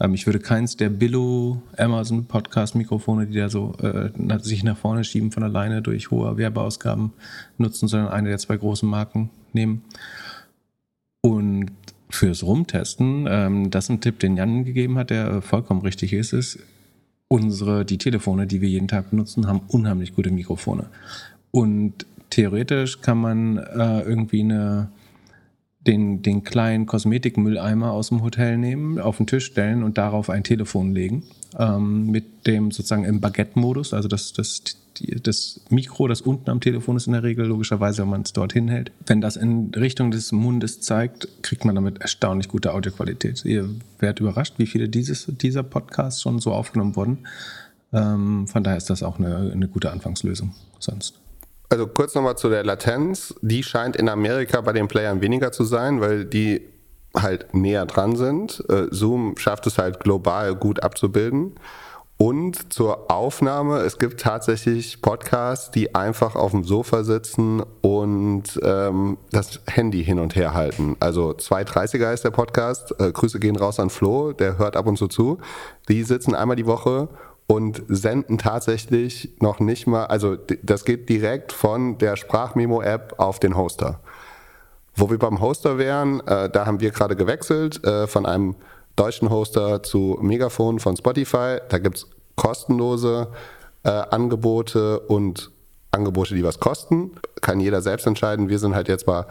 Ähm, ich würde keins der Billo Amazon Podcast Mikrofone, die da so äh, sich nach vorne schieben von alleine durch hohe Werbeausgaben nutzen, sondern eine der zwei großen Marken nehmen. Und fürs Rumtesten, ähm, das ist ein Tipp, den Jan gegeben hat, der vollkommen richtig ist, ist, unsere, die Telefone, die wir jeden Tag benutzen, haben unheimlich gute Mikrofone. Und theoretisch kann man äh, irgendwie eine den, den kleinen Kosmetikmülleimer aus dem Hotel nehmen, auf den Tisch stellen und darauf ein Telefon legen. Ähm, mit dem sozusagen im Baguette-Modus, also das, das, das Mikro, das unten am Telefon ist in der Regel, logischerweise, wenn man es dorthin hält. Wenn das in Richtung des Mundes zeigt, kriegt man damit erstaunlich gute Audioqualität. Ihr werdet überrascht, wie viele dieses, dieser Podcasts schon so aufgenommen wurden. Ähm, von daher ist das auch eine, eine gute Anfangslösung sonst. Also kurz nochmal zu der Latenz. Die scheint in Amerika bei den Playern weniger zu sein, weil die halt näher dran sind. Äh, Zoom schafft es halt global gut abzubilden. Und zur Aufnahme, es gibt tatsächlich Podcasts, die einfach auf dem Sofa sitzen und ähm, das Handy hin und her halten. Also 230er ist der Podcast. Äh, Grüße gehen raus an Flo, der hört ab und zu zu. Die sitzen einmal die Woche und senden tatsächlich noch nicht mal, also das geht direkt von der Sprachmemo-App auf den Hoster. Wo wir beim Hoster wären, äh, da haben wir gerade gewechselt äh, von einem deutschen Hoster zu Megafon von Spotify. Da gibt's kostenlose äh, Angebote und Angebote, die was kosten. Kann jeder selbst entscheiden. Wir sind halt jetzt bei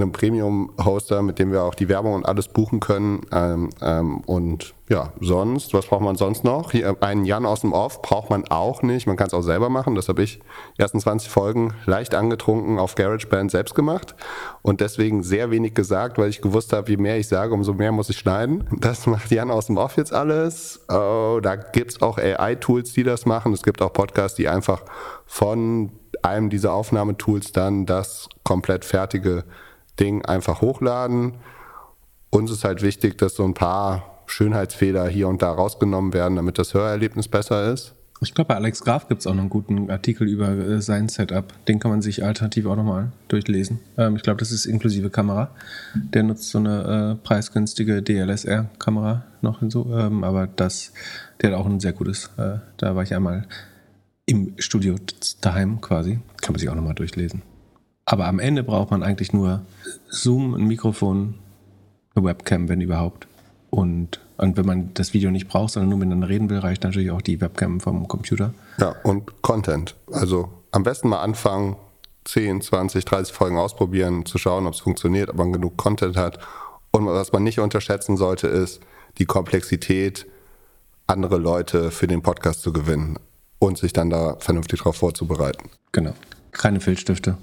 einem Premium-Hoster, mit dem wir auch die Werbung und alles buchen können. Ähm, ähm, und ja, sonst, was braucht man sonst noch? Hier, einen Jan aus dem Off braucht man auch nicht. Man kann es auch selber machen. Das habe ich die ersten 20 Folgen leicht angetrunken auf GarageBand selbst gemacht und deswegen sehr wenig gesagt, weil ich gewusst habe, je mehr ich sage, umso mehr muss ich schneiden. Das macht Jan aus dem Off jetzt alles. Oh, da gibt es auch AI-Tools, die das machen. Es gibt auch Podcasts, die einfach von einem dieser Aufnahmetools dann das komplett fertige Ding einfach hochladen. Uns ist halt wichtig, dass so ein paar Schönheitsfehler hier und da rausgenommen werden, damit das Hörerlebnis besser ist. Ich glaube, bei Alex Graf gibt es auch noch einen guten Artikel über äh, sein Setup. Den kann man sich alternativ auch nochmal durchlesen. Ähm, ich glaube, das ist inklusive Kamera. Der nutzt so eine äh, preisgünstige DLSR-Kamera noch hinzu. Ähm, aber das, der hat auch ein sehr gutes. Äh, da war ich einmal im Studio daheim quasi. Kann man sich auch nochmal durchlesen. Aber am Ende braucht man eigentlich nur Zoom, ein Mikrofon, eine Webcam, wenn überhaupt. Und, und wenn man das Video nicht braucht, sondern nur miteinander reden will, reicht natürlich auch die Webcam vom Computer. Ja, und Content. Also am besten mal anfangen, 10, 20, 30 Folgen ausprobieren, zu schauen, ob es funktioniert, ob man genug Content hat. Und was man nicht unterschätzen sollte, ist die Komplexität, andere Leute für den Podcast zu gewinnen und sich dann da vernünftig darauf vorzubereiten. Genau. Keine Filzstifte.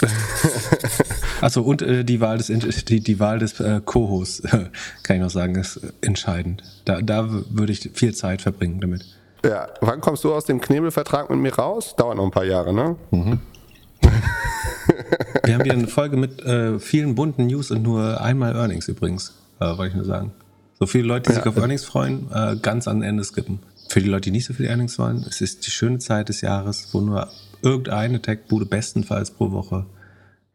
Achso, und äh, die Wahl des, die, die Wahl des äh, Co-Hosts, kann ich noch sagen, ist entscheidend. Da, da würde ich viel Zeit verbringen damit. Ja, wann kommst du aus dem Knebelvertrag mit mir raus? Dauert noch ein paar Jahre, ne? Mhm. Wir haben hier eine Folge mit äh, vielen bunten News und nur einmal Earnings übrigens, äh, wollte ich nur sagen. So viele Leute, die sich auf Earnings freuen, äh, ganz an Ende skippen. Für die Leute, die nicht so viel Earnings wollen, es ist die schöne Zeit des Jahres, wo nur irgendeine Tech-Bude bestenfalls pro Woche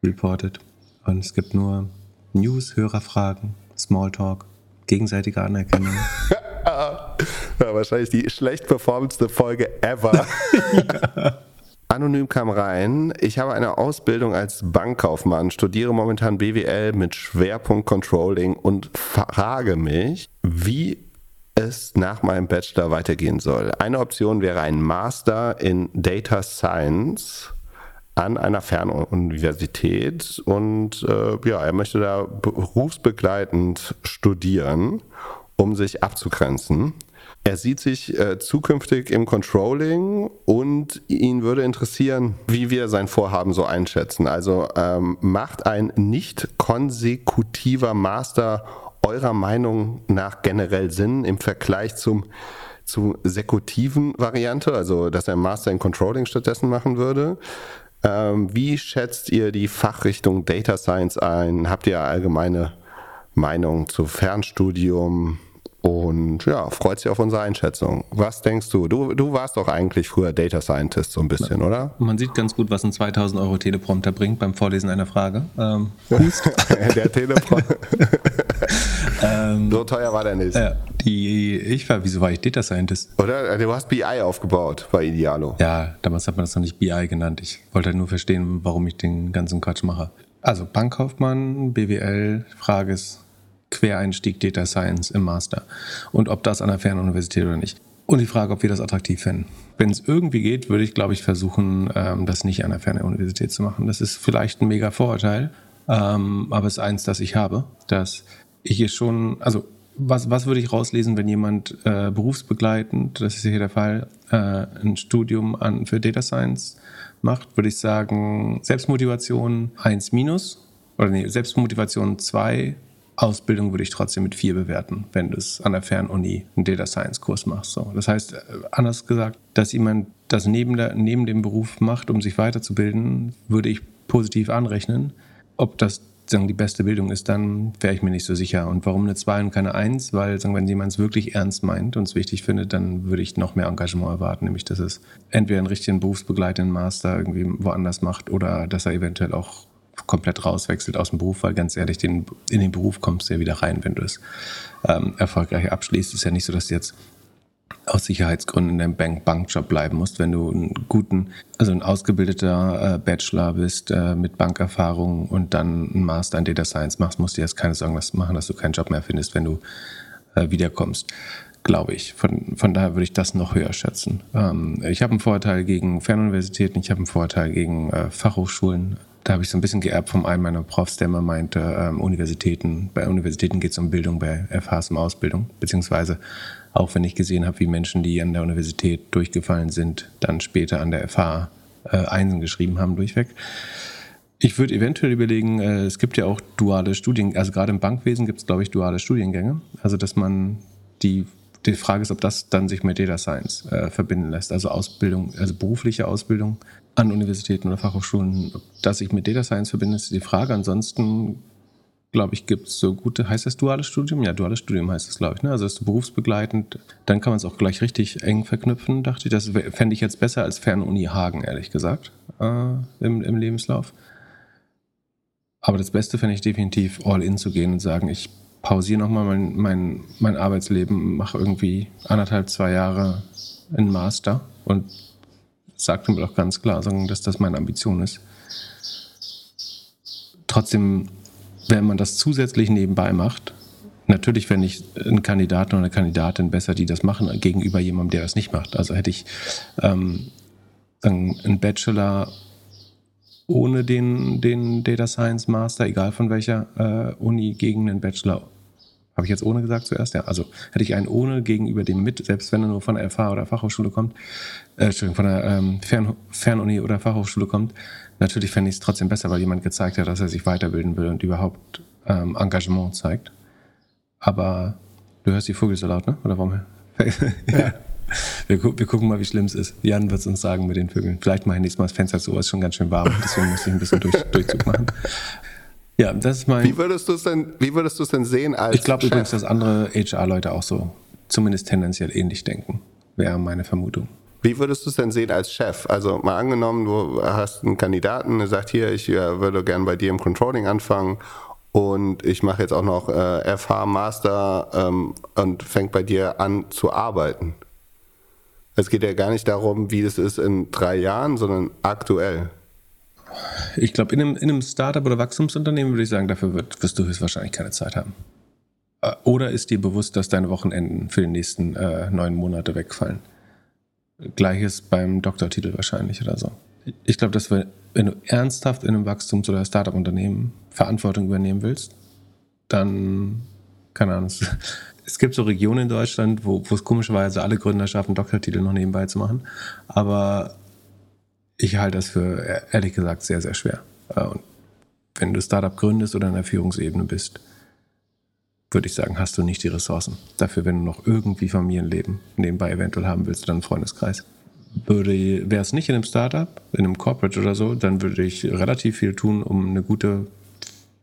reportet. Und es gibt nur News, Hörerfragen, Smalltalk, gegenseitige Anerkennung. ja, wahrscheinlich die schlecht performendste Folge ever. ja. Anonym kam rein. Ich habe eine Ausbildung als Bankkaufmann, studiere momentan BWL mit Schwerpunkt Controlling und frage mich, wie es nach meinem Bachelor weitergehen soll. Eine Option wäre ein Master in Data Science an einer Fernuniversität und äh, ja, er möchte da berufsbegleitend studieren, um sich abzugrenzen. Er sieht sich äh, zukünftig im Controlling und ihn würde interessieren, wie wir sein Vorhaben so einschätzen. Also ähm, macht ein nicht konsekutiver Master eurer Meinung nach generell Sinn im Vergleich zum, zum sekutiven Variante, also dass er Master in Controlling stattdessen machen würde? Ähm, wie schätzt ihr die Fachrichtung Data Science ein? Habt ihr allgemeine Meinung zu Fernstudium? Und ja, freut sich auf unsere Einschätzung. Was denkst du? Du, du warst doch eigentlich früher Data Scientist so ein bisschen, man, oder? Man sieht ganz gut, was ein 2000 Euro Teleprompter bringt beim Vorlesen einer Frage. Ähm, der Teleprompter. ähm, so teuer war der nicht. Äh, die, ich war, wieso war ich Data Scientist? Oder? Du hast BI aufgebaut bei Idealo. Ja, damals hat man das noch nicht BI genannt. Ich wollte halt nur verstehen, warum ich den ganzen Quatsch mache. Also Bankkaufmann, BWL, Frage ist, Quereinstieg Data Science im Master und ob das an der Fernuniversität oder nicht. Und die Frage, ob wir das attraktiv finden. Wenn es irgendwie geht, würde ich, glaube ich, versuchen, ähm, das nicht an der Fernuniversität zu machen. Das ist vielleicht ein mega Vorurteil, ähm, aber es ist eins, das ich habe, dass ich hier schon, also was, was würde ich rauslesen, wenn jemand äh, berufsbegleitend, das ist hier der Fall, äh, ein Studium an, für Data Science macht, würde ich sagen, Selbstmotivation 1 minus, oder nee, Selbstmotivation 2 Ausbildung würde ich trotzdem mit vier bewerten, wenn du es an der Fernuni einen Data Science Kurs machst. So. Das heißt, äh, anders gesagt, dass jemand das neben, der, neben dem Beruf macht, um sich weiterzubilden, würde ich positiv anrechnen. Ob das sagen, die beste Bildung ist, dann wäre ich mir nicht so sicher. Und warum eine 2 und keine 1? Weil, sagen, wenn jemand es wirklich ernst meint und es wichtig findet, dann würde ich noch mehr Engagement erwarten, nämlich dass es entweder einen richtigen berufsbegleitenden Master irgendwie woanders macht oder dass er eventuell auch komplett rauswechselt aus dem Beruf, weil ganz ehrlich, den, in den Beruf kommst du ja wieder rein, wenn du es ähm, erfolgreich abschließt. Es ist ja nicht so, dass du jetzt aus Sicherheitsgründen in deinem Bank Bankjob bleiben musst, wenn du einen guten, also ein ausgebildeter äh, Bachelor bist äh, mit Bankerfahrung und dann einen Master in Data Science machst, musst du jetzt keine Sorgen machen, dass du keinen Job mehr findest, wenn du äh, wiederkommst glaube ich. Von, von daher würde ich das noch höher schätzen. Ähm, ich habe einen Vorteil gegen Fernuniversitäten, ich habe einen Vorteil gegen äh, Fachhochschulen. Da habe ich so ein bisschen geerbt vom einen meiner Profs, der immer meinte, ähm, Universitäten, bei Universitäten geht es um Bildung, bei FHs um Ausbildung. Beziehungsweise auch wenn ich gesehen habe, wie Menschen, die an der Universität durchgefallen sind, dann später an der FH äh, Einsen geschrieben haben durchweg. Ich würde eventuell überlegen, äh, es gibt ja auch duale Studien, also gerade im Bankwesen gibt es, glaube ich, duale Studiengänge. Also dass man die die Frage ist, ob das dann sich mit Data Science äh, verbinden lässt. Also Ausbildung, also berufliche Ausbildung an Universitäten oder Fachhochschulen, ob das sich mit Data Science verbindet, ist die Frage. Ansonsten, glaube ich, gibt es so gute, heißt das duales Studium? Ja, duales Studium heißt es, glaube ich. Ne? Also ist berufsbegleitend, dann kann man es auch gleich richtig eng verknüpfen, dachte ich. Das fände ich jetzt besser als Fernuni Hagen, ehrlich gesagt, äh, im, im Lebenslauf. Aber das Beste fände ich definitiv, all in zu gehen und sagen, ich pausiere nochmal mein, mein, mein Arbeitsleben, mache irgendwie anderthalb, zwei Jahre einen Master und sage mir auch ganz klar, dass das meine Ambition ist. Trotzdem, wenn man das zusätzlich nebenbei macht, natürlich fände ich einen Kandidaten oder eine Kandidatin besser, die das machen, gegenüber jemandem, der das nicht macht. Also hätte ich ähm, einen Bachelor ohne den, den Data Science Master, egal von welcher äh, Uni, gegen einen Bachelor habe ich jetzt ohne gesagt zuerst? Ja, also hätte ich einen ohne gegenüber dem mit, selbst wenn er nur von der FH oder Fachhochschule kommt, äh, Entschuldigung, von der ähm, Fern, Fernuni oder Fachhochschule kommt, natürlich fände ich es trotzdem besser, weil jemand gezeigt hat, dass er sich weiterbilden will und überhaupt ähm, Engagement zeigt. Aber du hörst die Vögel so laut, ne? Oder warum? ja. Wir, gu wir, gucken mal, wie schlimm es ist. Jan wird es uns sagen mit den Vögeln. Vielleicht mache ich nächstes Mal das Fenster zu, ist schon ganz schön warm, deswegen muss ich ein bisschen durch, Durchzug machen. Ja, das ist mein. Wie würdest du es denn, wie würdest du es denn sehen als. Ich glaube übrigens, dass andere HR-Leute auch so zumindest tendenziell ähnlich denken. Wäre meine Vermutung. Wie würdest du es denn sehen als Chef? Also mal angenommen, du hast einen Kandidaten, der sagt hier, ich äh, würde gerne bei dir im Controlling anfangen und ich mache jetzt auch noch äh, FH Master ähm, und fängt bei dir an zu arbeiten. Es geht ja gar nicht darum, wie es ist in drei Jahren, sondern aktuell. Ich glaube, in einem, in einem Startup oder Wachstumsunternehmen würde ich sagen, dafür wird, wirst du höchstwahrscheinlich keine Zeit haben. Äh, oder ist dir bewusst, dass deine Wochenenden für die nächsten äh, neun Monate wegfallen? Gleiches beim Doktortitel wahrscheinlich oder so. Ich glaube, dass wir, wenn du ernsthaft in einem Wachstums- oder Startup-Unternehmen Verantwortung übernehmen willst, dann, keine Ahnung, es, gibt so Regionen in Deutschland, wo, wo es komischerweise alle Gründer schaffen, Doktortitel noch nebenbei zu machen. Aber ich halte das für ehrlich gesagt sehr, sehr schwer. Äh, und wenn du Startup gründest oder in der Führungsebene bist, würde ich sagen, hast du nicht die Ressourcen. Dafür, wenn du noch irgendwie Familienleben nebenbei eventuell haben willst, dann Freundeskreis. Wäre es nicht in einem Startup, in einem Corporate oder so, dann würde ich relativ viel tun, um eine gute,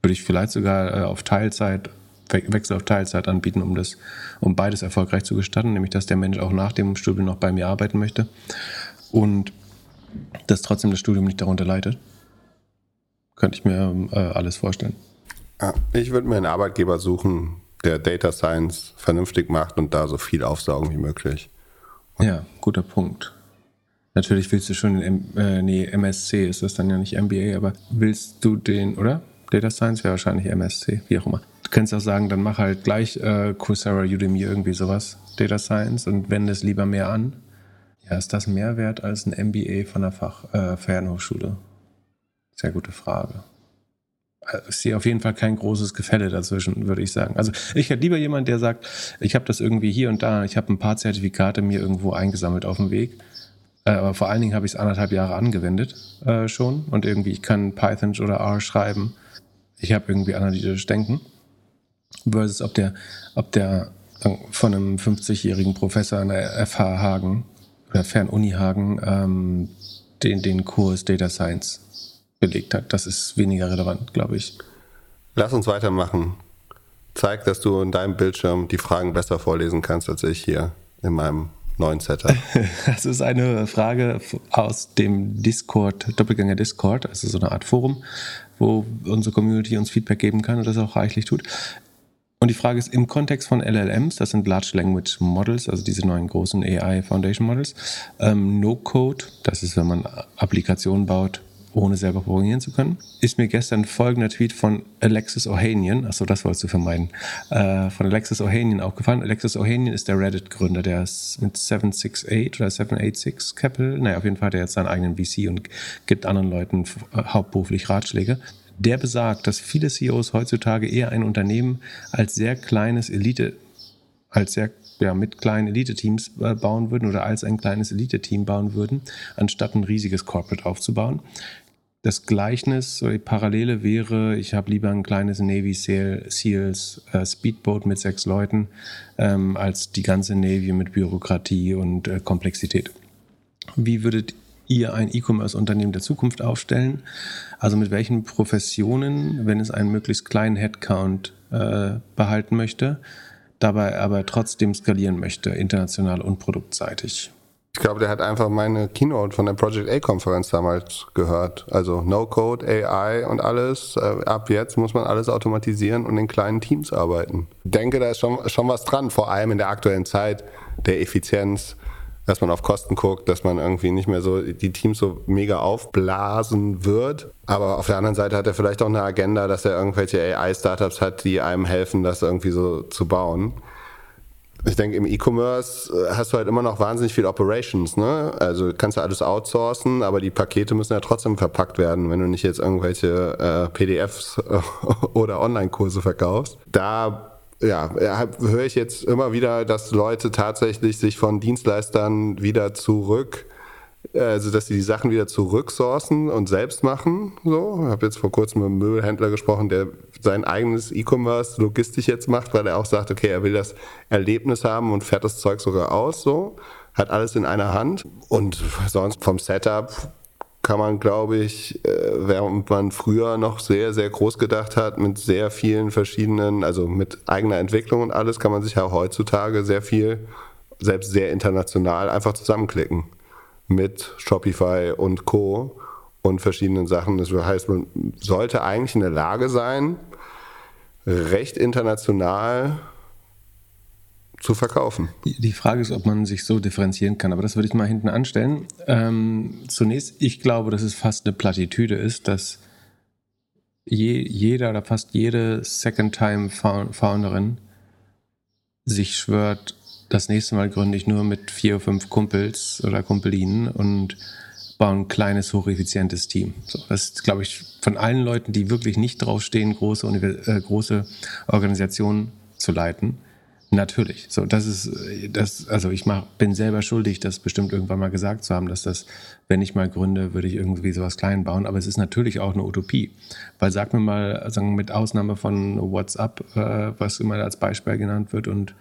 würde ich vielleicht sogar äh, auf Teilzeit Wechsel auf Teilzeit anbieten, um das, um beides erfolgreich zu gestatten, nämlich dass der Mensch auch nach dem Studium noch bei mir arbeiten möchte und dass trotzdem das Studium nicht darunter leidet. Könnte ich mir äh, alles vorstellen. Ich würde mir einen Arbeitgeber suchen, der Data Science vernünftig macht und da so viel aufsaugen wie möglich. Ja, guter Punkt. Natürlich willst du schon den, äh, nee, MSC ist das dann ja nicht MBA, aber willst du den, oder? Data Science wäre wahrscheinlich MSC, wie auch immer. Du könntest auch sagen, dann mach halt gleich äh, Coursera, Udemy, irgendwie sowas, Data Science und wende es lieber mehr an. Ja, ist das mehr wert als ein MBA von der Fach, äh, Fernhochschule? Sehr gute Frage. Äh, ich sehe auf jeden Fall kein großes Gefälle dazwischen, würde ich sagen. Also ich hätte lieber jemand, der sagt, ich habe das irgendwie hier und da, ich habe ein paar Zertifikate mir irgendwo eingesammelt auf dem Weg. Äh, aber vor allen Dingen habe ich es anderthalb Jahre angewendet äh, schon und irgendwie, ich kann Python oder R schreiben. Ich habe irgendwie analytisch Denken. Versus ob der, ob der von einem 50-jährigen Professor an der FH Hagen oder Fernuni Hagen ähm, den, den Kurs Data Science belegt hat. Das ist weniger relevant, glaube ich. Lass uns weitermachen. Zeig, dass du in deinem Bildschirm die Fragen besser vorlesen kannst als ich hier in meinem neuen Setup. Das ist eine Frage aus dem Discord, Doppelgänger Discord, also so eine Art Forum, wo unsere Community uns Feedback geben kann und das auch reichlich tut. Und die Frage ist im Kontext von LLMs, das sind Large Language Models, also diese neuen großen AI Foundation Models, ähm, No-Code, das ist, wenn man Applikationen baut, ohne selber programmieren zu können, ist mir gestern folgender Tweet von Alexis Ohanian, achso, das wolltest du vermeiden, äh, von Alexis Ohanian aufgefallen. Alexis Ohanian ist der Reddit-Gründer, der ist mit 768 oder 786 Capital, naja, auf jeden Fall hat er jetzt seinen eigenen VC und gibt anderen Leuten hauptberuflich Ratschläge. Der besagt, dass viele CEOs heutzutage eher ein Unternehmen als sehr kleines Elite, als sehr ja, mit kleinen Elite-Teams äh, bauen würden oder als ein kleines Elite-Team bauen würden, anstatt ein riesiges Corporate aufzubauen das Gleichnis oder die Parallele wäre, ich habe lieber ein kleines Navy Seals äh, Speedboat mit sechs Leuten ähm, als die ganze Navy mit Bürokratie und äh, Komplexität. Wie würdet ihr ein E-Commerce-Unternehmen der Zukunft aufstellen? Also mit welchen Professionen, wenn es einen möglichst kleinen Headcount äh, behalten möchte, dabei aber trotzdem skalieren möchte, international und produktseitig? Ich glaube, der hat einfach meine Keynote von der Project A-Konferenz damals gehört. Also No-Code, AI und alles. Äh, ab jetzt muss man alles automatisieren und in kleinen Teams arbeiten. Ich denke, da ist schon, schon was dran, vor allem in der aktuellen Zeit der Effizienz, dass man auf Kosten guckt, dass man irgendwie nicht mehr so die Teams so mega aufblasen wird. Aber auf der anderen Seite hat er vielleicht auch eine Agenda, dass er irgendwelche AI-Startups hat, die einem helfen, das irgendwie so zu bauen ich denke, im E-Commerce äh, hast du halt immer noch wahnsinnig viel Operations, ne? Also kannst du alles outsourcen, aber die Pakete müssen ja trotzdem verpackt werden, wenn du nicht jetzt irgendwelche äh, PDFs oder Online-Kurse verkaufst. Da ja, höre ich jetzt immer wieder, dass Leute tatsächlich sich von Dienstleistern wieder zurück also dass sie die Sachen wieder zurücksourcen und selbst machen. So, ich habe jetzt vor kurzem mit einem Möbelhändler gesprochen, der sein eigenes E-Commerce logistisch jetzt macht, weil er auch sagt, okay, er will das Erlebnis haben und fährt das Zeug sogar aus. So, hat alles in einer Hand und sonst vom Setup kann man, glaube ich, äh, während man früher noch sehr, sehr groß gedacht hat, mit sehr vielen verschiedenen, also mit eigener Entwicklung und alles, kann man sich ja heutzutage sehr viel, selbst sehr international, einfach zusammenklicken mit Shopify und Co. und verschiedenen Sachen. Das heißt, man sollte eigentlich in der Lage sein, recht international zu verkaufen. Die Frage ist, ob man sich so differenzieren kann, aber das würde ich mal hinten anstellen. Ähm, zunächst, ich glaube, dass es fast eine Plattitüde ist, dass je, jeder oder fast jede Second-Time-Founderin sich schwört, das nächste Mal gründe ich nur mit vier, oder fünf Kumpels oder Kumpelinen und baue ein kleines, hocheffizientes Team. So, das ist, glaube ich, von allen Leuten, die wirklich nicht draufstehen, große, äh, große Organisationen zu leiten. Natürlich. So, das ist, das, also ich mach, bin selber schuldig, das bestimmt irgendwann mal gesagt zu haben, dass das, wenn ich mal gründe, würde ich irgendwie sowas klein bauen. Aber es ist natürlich auch eine Utopie. Weil sag mir mal, sagen, mit Ausnahme von WhatsApp, äh, was immer als Beispiel genannt wird und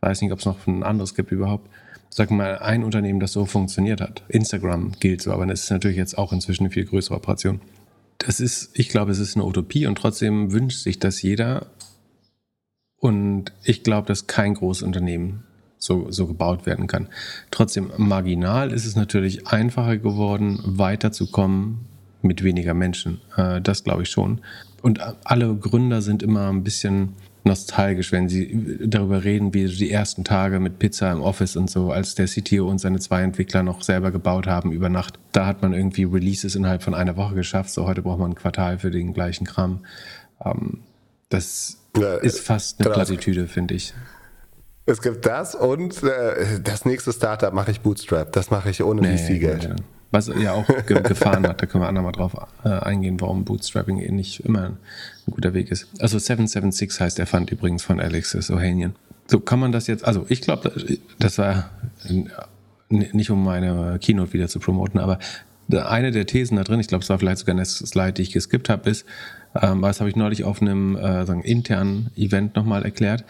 weiß nicht, ob es noch ein anderes gibt überhaupt. Sag mal, ein Unternehmen, das so funktioniert hat. Instagram gilt so, aber das ist natürlich jetzt auch inzwischen eine viel größere Operation. Das ist, ich glaube, es ist eine Utopie und trotzdem wünscht sich das jeder Und ich glaube, dass kein Großunternehmen so, so gebaut werden kann. Trotzdem, marginal ist es natürlich einfacher geworden, weiterzukommen mit weniger Menschen. Äh, das glaube ich schon. Und alle Gründer sind immer ein bisschen nostalgisch, wenn sie darüber reden, wie die ersten Tage mit Pizza im Office und so, als der CTO und seine zwei Entwickler noch selber gebaut haben über Nacht. Da hat man irgendwie Releases innerhalb von einer Woche geschafft. So heute braucht man ein Quartal für den gleichen Kram. Ähm, das ja, ist fast eine. Plattitüde, finde ich. Es gibt das und äh, das nächste Startup mache ich Bootstrap. Das mache ich ohne nee, VC-Geld. Nee, was ja auch ge gefahren hat, da können wir andermal drauf äh, eingehen, warum Bootstrapping eh nicht immer ein guter Weg ist. Also 776 heißt der Fund übrigens von Alex Ohanian. So kann man das jetzt, also ich glaube, das war nicht um meine Keynote wieder zu promoten, aber eine der Thesen da drin, ich glaube, es war vielleicht sogar eine Slide, die ich geskippt habe, ist, ähm, das habe ich neulich auf einem äh, sagen, internen Event nochmal erklärt,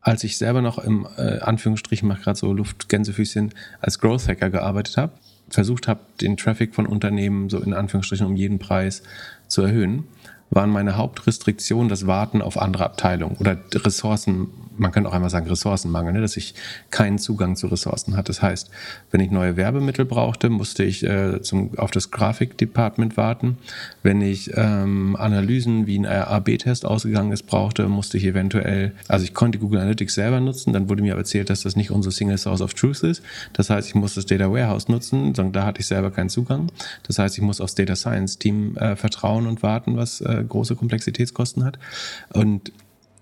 als ich selber noch im äh, Anführungsstrichen, mache gerade so Luftgänsefüßchen, als Growth Hacker gearbeitet habe, versucht habe, den Traffic von Unternehmen so in Anführungsstrichen um jeden Preis zu erhöhen, waren meine Hauptrestriktionen das Warten auf andere Abteilungen oder Ressourcen man könnte auch einmal sagen Ressourcenmangel, ne? dass ich keinen Zugang zu Ressourcen hatte. Das heißt, wenn ich neue Werbemittel brauchte, musste ich äh, zum, auf das Grafikdepartment warten. Wenn ich ähm, Analysen wie ein A-B-Test ausgegangen ist, brauchte, musste ich eventuell, also ich konnte Google Analytics selber nutzen, dann wurde mir aber erzählt, dass das nicht unsere Single Source of Truth ist. Das heißt, ich muss das Data Warehouse nutzen, da hatte ich selber keinen Zugang. Das heißt, ich muss aufs Data Science Team äh, vertrauen und warten, was äh, große Komplexitätskosten hat. Und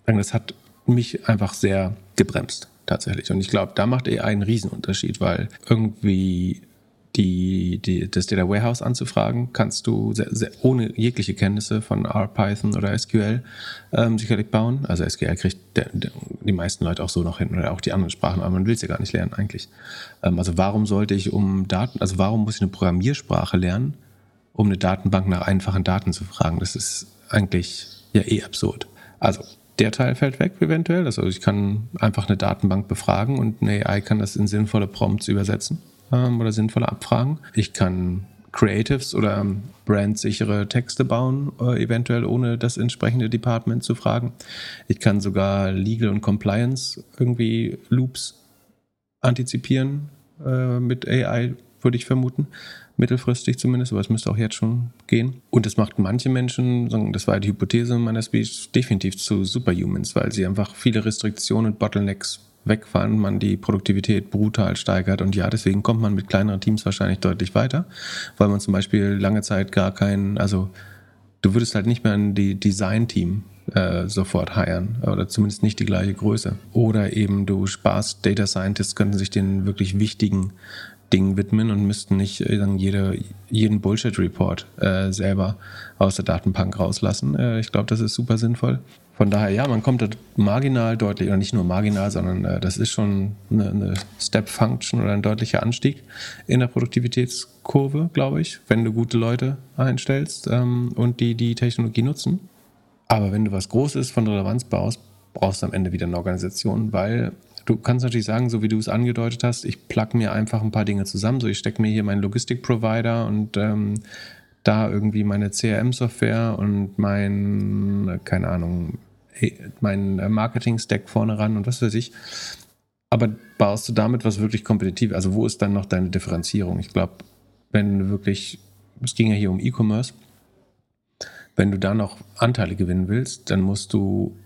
das hat mich einfach sehr gebremst, tatsächlich. Und ich glaube, da macht AI einen Riesenunterschied, weil irgendwie die, die, das Data Warehouse anzufragen, kannst du sehr, sehr, ohne jegliche Kenntnisse von R, Python oder SQL ähm, sicherlich bauen. Also SQL kriegt der, der, die meisten Leute auch so noch hin oder auch die anderen Sprachen, aber man will sie ja gar nicht lernen eigentlich. Ähm, also warum sollte ich um Daten, also warum muss ich eine Programmiersprache lernen, um eine Datenbank nach einfachen Daten zu fragen? Das ist eigentlich ja eh absurd. Also der Teil fällt weg eventuell. Also ich kann einfach eine Datenbank befragen und eine AI kann das in sinnvolle Prompts übersetzen ähm, oder sinnvolle Abfragen. Ich kann Creatives oder brandsichere Texte bauen, äh, eventuell ohne das entsprechende Department zu fragen. Ich kann sogar Legal und Compliance irgendwie Loops antizipieren äh, mit AI, würde ich vermuten mittelfristig zumindest, aber es müsste auch jetzt schon gehen. Und das macht manche Menschen, das war die Hypothese meiner Speech, definitiv zu Superhumans, weil sie einfach viele Restriktionen und Bottlenecks wegfahren, man die Produktivität brutal steigert und ja, deswegen kommt man mit kleineren Teams wahrscheinlich deutlich weiter, weil man zum Beispiel lange Zeit gar keinen, also du würdest halt nicht mehr ein Design-Team äh, sofort hiren oder zumindest nicht die gleiche Größe. Oder eben du sparst Data Scientists, könnten sich den wirklich wichtigen Dingen widmen und müssten nicht äh, dann jede, jeden Bullshit-Report äh, selber aus der Datenbank rauslassen. Äh, ich glaube, das ist super sinnvoll. Von daher, ja, man kommt da marginal deutlich, oder nicht nur marginal, sondern äh, das ist schon eine, eine Step-Function oder ein deutlicher Anstieg in der Produktivitätskurve, glaube ich, wenn du gute Leute einstellst ähm, und die die Technologie nutzen. Aber wenn du was Großes von Relevanz baust, brauchst du am Ende wieder eine Organisation, weil Du kannst natürlich sagen, so wie du es angedeutet hast, ich plug mir einfach ein paar Dinge zusammen. So, ich stecke mir hier meinen Logistik-Provider und ähm, da irgendwie meine CRM-Software und mein, keine Ahnung, mein Marketing-Stack vorne ran und was weiß ich. Aber baust du damit was wirklich kompetitiv? Also, wo ist dann noch deine Differenzierung? Ich glaube, wenn du wirklich, es ging ja hier um E-Commerce, wenn du da noch Anteile gewinnen willst, dann musst du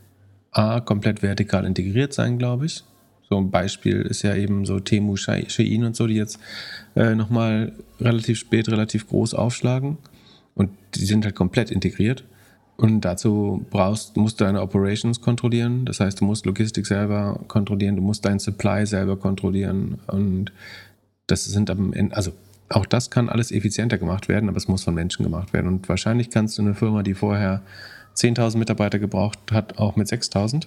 A, komplett vertikal integriert sein, glaube ich. So ein Beispiel ist ja eben so Temu, Shein und so, die jetzt äh, nochmal relativ spät, relativ groß aufschlagen. Und die sind halt komplett integriert. Und dazu brauchst, musst du deine Operations kontrollieren. Das heißt, du musst Logistik selber kontrollieren, du musst deinen Supply selber kontrollieren. Und das sind am Ende, also auch das kann alles effizienter gemacht werden, aber es muss von Menschen gemacht werden. Und wahrscheinlich kannst du eine Firma, die vorher 10.000 Mitarbeiter gebraucht hat, auch mit 6.000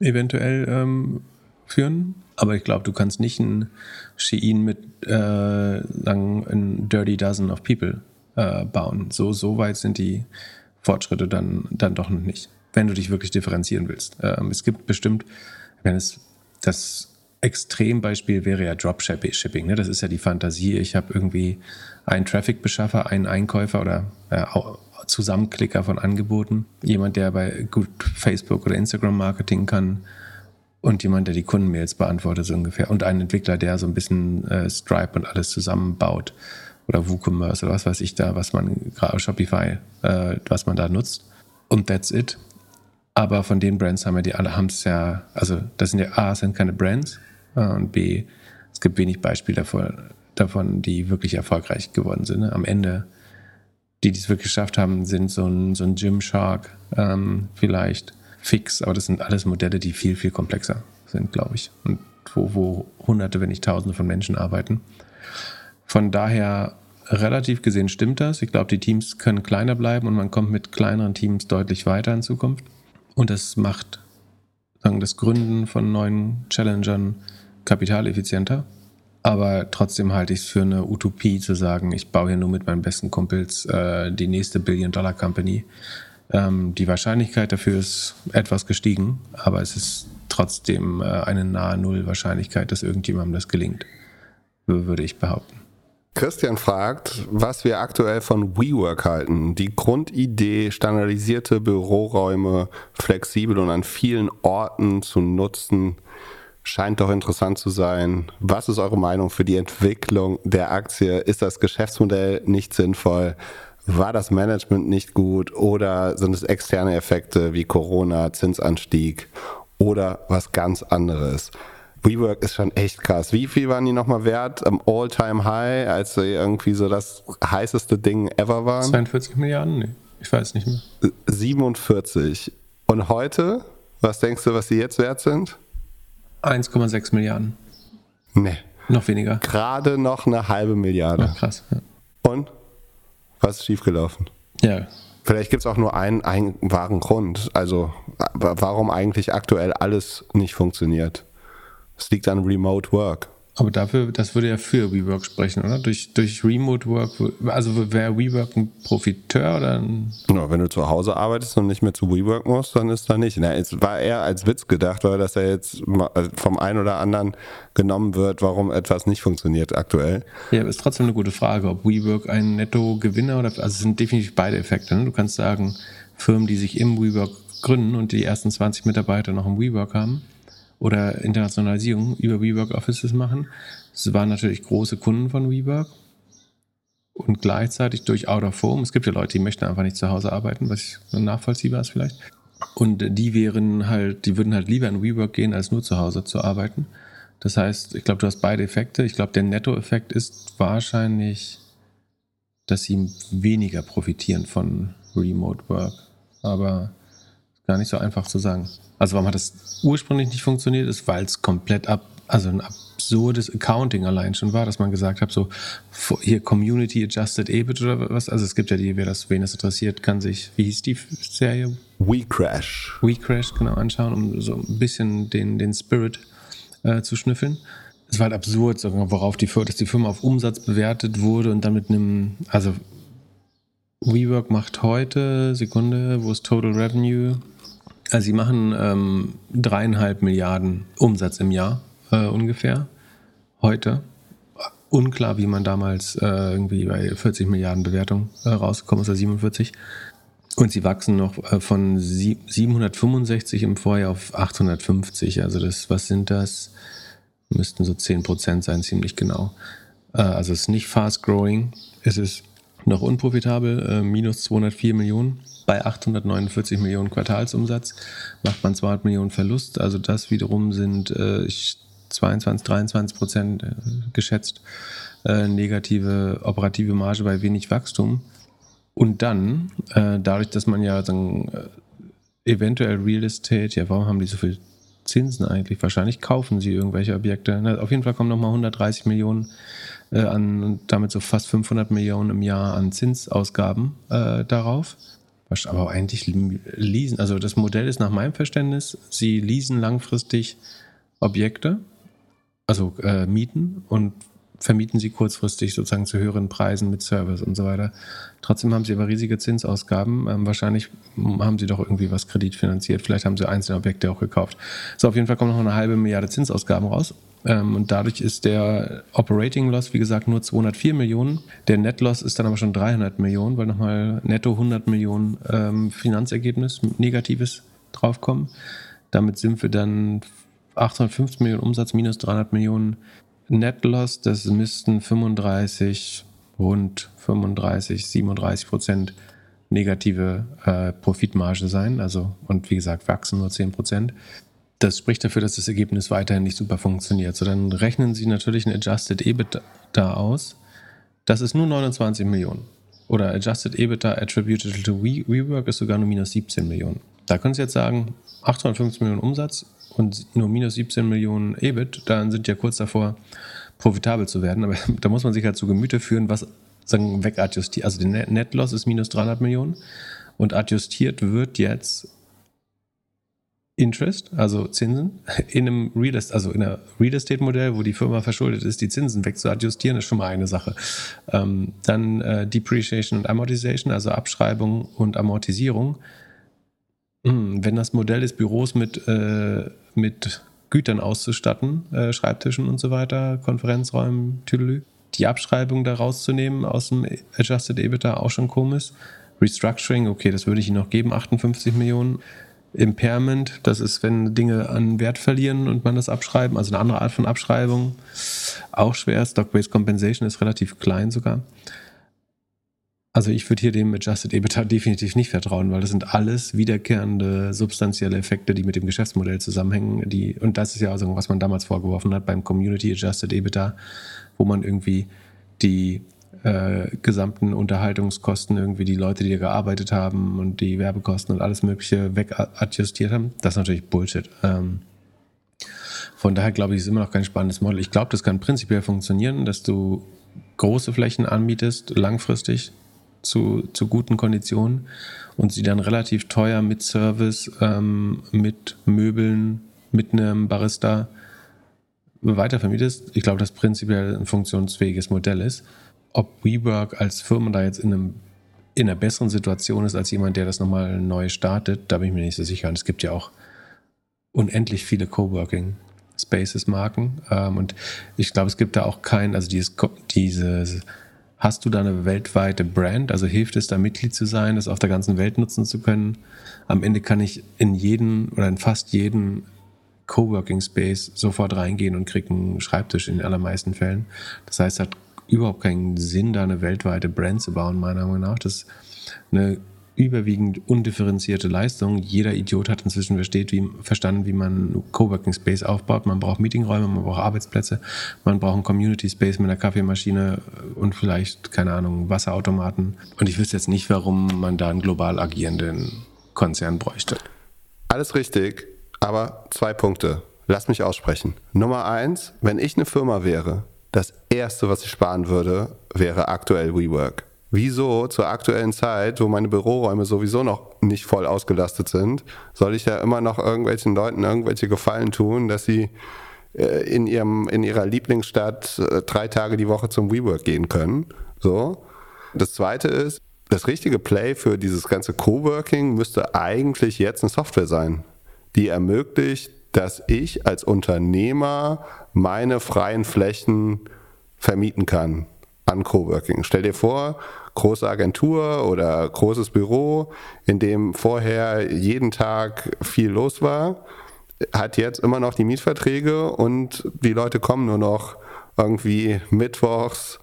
eventuell ähm, führen. Aber ich glaube, du kannst nicht ein Shein mit äh, sagen, ein Dirty Dozen of People äh, bauen. So, so weit sind die Fortschritte dann, dann doch noch nicht, wenn du dich wirklich differenzieren willst. Ähm, es gibt bestimmt, wenn es das Extrembeispiel wäre ja Dropshipping. Ne? Das ist ja die Fantasie. Ich habe irgendwie einen Traffic-Beschaffer, einen Einkäufer oder äh, Zusammenklicker von Angeboten. Jemand, der bei gut Facebook oder Instagram Marketing kann und jemand, der die Kundenmails beantwortet, so ungefähr. Und ein Entwickler, der so ein bisschen äh, Stripe und alles zusammenbaut. Oder WooCommerce oder was weiß ich da, was man, gerade Shopify, äh, was man da nutzt. Und that's it. Aber von den Brands haben wir die alle, haben es ja, also das sind ja A, sind keine Brands äh, und B, es gibt wenig Beispiele davon, davon die wirklich erfolgreich geworden sind. Ne? Am Ende, die, die es wirklich geschafft haben, sind so ein, so ein Gymshark ähm, vielleicht fix, aber das sind alles Modelle, die viel, viel komplexer sind, glaube ich. Und wo, wo Hunderte, wenn nicht Tausende von Menschen arbeiten. Von daher relativ gesehen stimmt das. Ich glaube, die Teams können kleiner bleiben und man kommt mit kleineren Teams deutlich weiter in Zukunft. Und das macht sagen, das Gründen von neuen Challengern kapitaleffizienter. Aber trotzdem halte ich es für eine Utopie zu sagen, ich baue hier nur mit meinen besten Kumpels äh, die nächste Billion-Dollar-Company. Ähm, die Wahrscheinlichkeit dafür ist etwas gestiegen, aber es ist trotzdem äh, eine nahe Null-Wahrscheinlichkeit, dass irgendjemandem das gelingt, würde ich behaupten. Christian fragt, was wir aktuell von WeWork halten. Die Grundidee, standardisierte Büroräume flexibel und an vielen Orten zu nutzen, scheint doch interessant zu sein. Was ist eure Meinung für die Entwicklung der Aktie? Ist das Geschäftsmodell nicht sinnvoll? War das Management nicht gut oder sind es externe Effekte wie Corona, Zinsanstieg oder was ganz anderes? WeWork ist schon echt krass. Wie viel waren die nochmal wert am All-Time-High, als sie irgendwie so das heißeste Ding ever waren? 42 Milliarden? Nee, ich weiß nicht mehr. 47. Und heute, was denkst du, was sie jetzt wert sind? 1,6 Milliarden. Nee. Noch weniger. Gerade noch eine halbe Milliarde. Ach, krass. Ja. Und? Was ist schiefgelaufen? Ja. Vielleicht gibt es auch nur einen, einen wahren Grund. Also, warum eigentlich aktuell alles nicht funktioniert. Es liegt an Remote Work. Aber dafür, das würde ja für WeWork sprechen, oder? Durch, durch Remote Work, also wäre WeWork ein Profiteur oder ein. Ja, wenn du zu Hause arbeitest und nicht mehr zu WeWork musst, dann ist da nicht. Na, es war eher als Witz gedacht, weil das ja jetzt äh, vom einen oder anderen genommen wird, warum etwas nicht funktioniert aktuell. Ja, aber ist trotzdem eine gute Frage, ob WeWork ein Netto-Gewinner oder. Also es sind definitiv beide Effekte. Ne? Du kannst sagen, Firmen, die sich im WeWork gründen und die ersten 20 Mitarbeiter noch im WeWork haben, oder Internationalisierung über WeWork Offices machen. Es waren natürlich große Kunden von WeWork und gleichzeitig durch Out of Home. Es gibt ja Leute, die möchten einfach nicht zu Hause arbeiten, was nachvollziehbar ist vielleicht. Und die wären halt, die würden halt lieber in WeWork gehen, als nur zu Hause zu arbeiten. Das heißt, ich glaube, du hast beide Effekte. Ich glaube, der Nettoeffekt ist wahrscheinlich, dass sie weniger profitieren von Remote Work. Aber gar nicht so einfach zu sagen. Also warum hat das ursprünglich nicht funktioniert, ist, weil es komplett ab, also ein absurdes Accounting allein schon war, dass man gesagt hat, so hier Community Adjusted EBIT oder was. Also es gibt ja die, wer das, wen das interessiert, kann sich, wie hieß die Serie? We Crash. We Crash, genau, anschauen, um so ein bisschen den, den Spirit äh, zu schnüffeln. Es war halt absurd, worauf die, dass die Firma auf Umsatz bewertet wurde und dann mit einem, also WeWork macht heute, Sekunde, wo ist Total Revenue? Also sie machen ähm, dreieinhalb Milliarden Umsatz im Jahr äh, ungefähr. Heute. Unklar, wie man damals äh, irgendwie bei 40 Milliarden Bewertung äh, rausgekommen ist, oder 47. Und sie wachsen noch äh, von 765 im Vorjahr auf 850. Also das, was sind das? Müssten so 10 Prozent sein, ziemlich genau. Äh, also es ist nicht fast growing. Es ist noch unprofitabel, äh, minus 204 Millionen bei 849 Millionen Quartalsumsatz macht man 200 Millionen Verlust. Also das wiederum sind äh, 22, 23 Prozent äh, geschätzt äh, negative operative Marge bei wenig Wachstum. Und dann, äh, dadurch, dass man ja sagen, äh, eventuell Real Estate, ja, warum haben die so viel Zinsen eigentlich? Wahrscheinlich kaufen sie irgendwelche Objekte. Na, auf jeden Fall kommen nochmal 130 Millionen äh, an damit so fast 500 Millionen im Jahr an Zinsausgaben äh, darauf aber eigentlich leasen. Also das Modell ist nach meinem Verständnis, sie leasen langfristig Objekte, also äh, mieten und vermieten sie kurzfristig sozusagen zu höheren Preisen mit Service und so weiter. Trotzdem haben sie aber riesige Zinsausgaben. Ähm, wahrscheinlich haben sie doch irgendwie was kreditfinanziert. Vielleicht haben sie einzelne Objekte auch gekauft. So, auf jeden Fall kommen noch eine halbe Milliarde Zinsausgaben raus. Ähm, und dadurch ist der Operating Loss, wie gesagt, nur 204 Millionen. Der Net Loss ist dann aber schon 300 Millionen, weil nochmal netto 100 Millionen ähm, Finanzergebnis, negatives draufkommen. Damit sind wir dann 850 Millionen Umsatz minus 300 Millionen Net Loss. Das müssten 35, rund 35, 37 Prozent negative äh, Profitmarge sein. Also, und wie gesagt, wachsen nur 10 Prozent. Das spricht dafür, dass das Ergebnis weiterhin nicht super funktioniert. So, dann rechnen Sie natürlich ein Adjusted EBITDA aus. Das ist nur 29 Millionen. Oder Adjusted EBITDA attributed to WeWork ist sogar nur minus 17 Millionen. Da können Sie jetzt sagen, 850 Millionen Umsatz und nur minus 17 Millionen EBIT, dann sind ja kurz davor, profitabel zu werden. Aber da muss man sich halt zu Gemüte führen, was sagen, wegadjustiert. Also der Net Loss ist minus 300 Millionen und adjustiert wird jetzt Interest, also Zinsen, in einem Real Estate, also in einer Real Estate Modell, wo die Firma verschuldet ist, die Zinsen wegzuadjustieren, ist schon mal eine Sache. Ähm, dann äh, Depreciation und Amortization, also Abschreibung und Amortisierung. Hm, wenn das Modell ist, Büros mit, äh, mit Gütern auszustatten, äh, Schreibtischen und so weiter, Konferenzräumen, Tüdelü, die Abschreibung da rauszunehmen aus dem Adjusted EBITDA auch schon komisch. Restructuring, okay, das würde ich Ihnen noch geben, 58 Millionen. Impairment, das ist, wenn Dinge an Wert verlieren und man das abschreiben, also eine andere Art von Abschreibung. Auch schwer. Stock-Based Compensation ist relativ klein sogar. Also ich würde hier dem Adjusted EBITDA definitiv nicht vertrauen, weil das sind alles wiederkehrende substanzielle Effekte, die mit dem Geschäftsmodell zusammenhängen. Die, und das ist ja also, was man damals vorgeworfen hat beim Community Adjusted EBITDA, wo man irgendwie die äh, gesamten Unterhaltungskosten irgendwie die Leute, die da gearbeitet haben und die Werbekosten und alles Mögliche wegadjustiert haben. Das ist natürlich Bullshit. Ähm, von daher glaube ich, ist immer noch kein spannendes Modell. Ich glaube, das kann prinzipiell funktionieren, dass du große Flächen anmietest, langfristig zu, zu guten Konditionen und sie dann relativ teuer mit Service, ähm, mit Möbeln, mit einem Barista weitervermietest. Ich glaube, dass prinzipiell ein funktionsfähiges Modell ist ob WeWork als Firma da jetzt in, einem, in einer besseren Situation ist als jemand, der das nochmal neu startet, da bin ich mir nicht so sicher. Und es gibt ja auch unendlich viele Coworking Spaces Marken. Ähm, und ich glaube, es gibt da auch kein, also dieses, dieses, hast du da eine weltweite Brand? Also hilft es da Mitglied zu sein, das auf der ganzen Welt nutzen zu können? Am Ende kann ich in jeden oder in fast jeden Coworking Space sofort reingehen und kriege einen Schreibtisch in den allermeisten Fällen. Das heißt, hat überhaupt keinen Sinn, da eine weltweite Brand zu bauen, meiner Meinung nach. Das ist eine überwiegend undifferenzierte Leistung. Jeder Idiot hat inzwischen versteht, wie, verstanden, wie man Coworking Space aufbaut. Man braucht Meetingräume, man braucht Arbeitsplätze, man braucht einen Community Space mit einer Kaffeemaschine und vielleicht, keine Ahnung, Wasserautomaten. Und ich wüsste jetzt nicht, warum man da einen global agierenden Konzern bräuchte. Alles richtig, aber zwei Punkte. Lass mich aussprechen. Nummer eins, wenn ich eine Firma wäre, das Erste, was ich sparen würde, wäre aktuell WeWork. Wieso zur aktuellen Zeit, wo meine Büroräume sowieso noch nicht voll ausgelastet sind, soll ich ja immer noch irgendwelchen Leuten irgendwelche Gefallen tun, dass sie äh, in, ihrem, in ihrer Lieblingsstadt äh, drei Tage die Woche zum WeWork gehen können? So. Das zweite ist, das richtige Play für dieses ganze Coworking müsste eigentlich jetzt eine Software sein, die ermöglicht, dass ich als Unternehmer meine freien Flächen vermieten kann an Coworking. Stell dir vor, große Agentur oder großes Büro, in dem vorher jeden Tag viel los war, hat jetzt immer noch die Mietverträge und die Leute kommen nur noch irgendwie mittwochs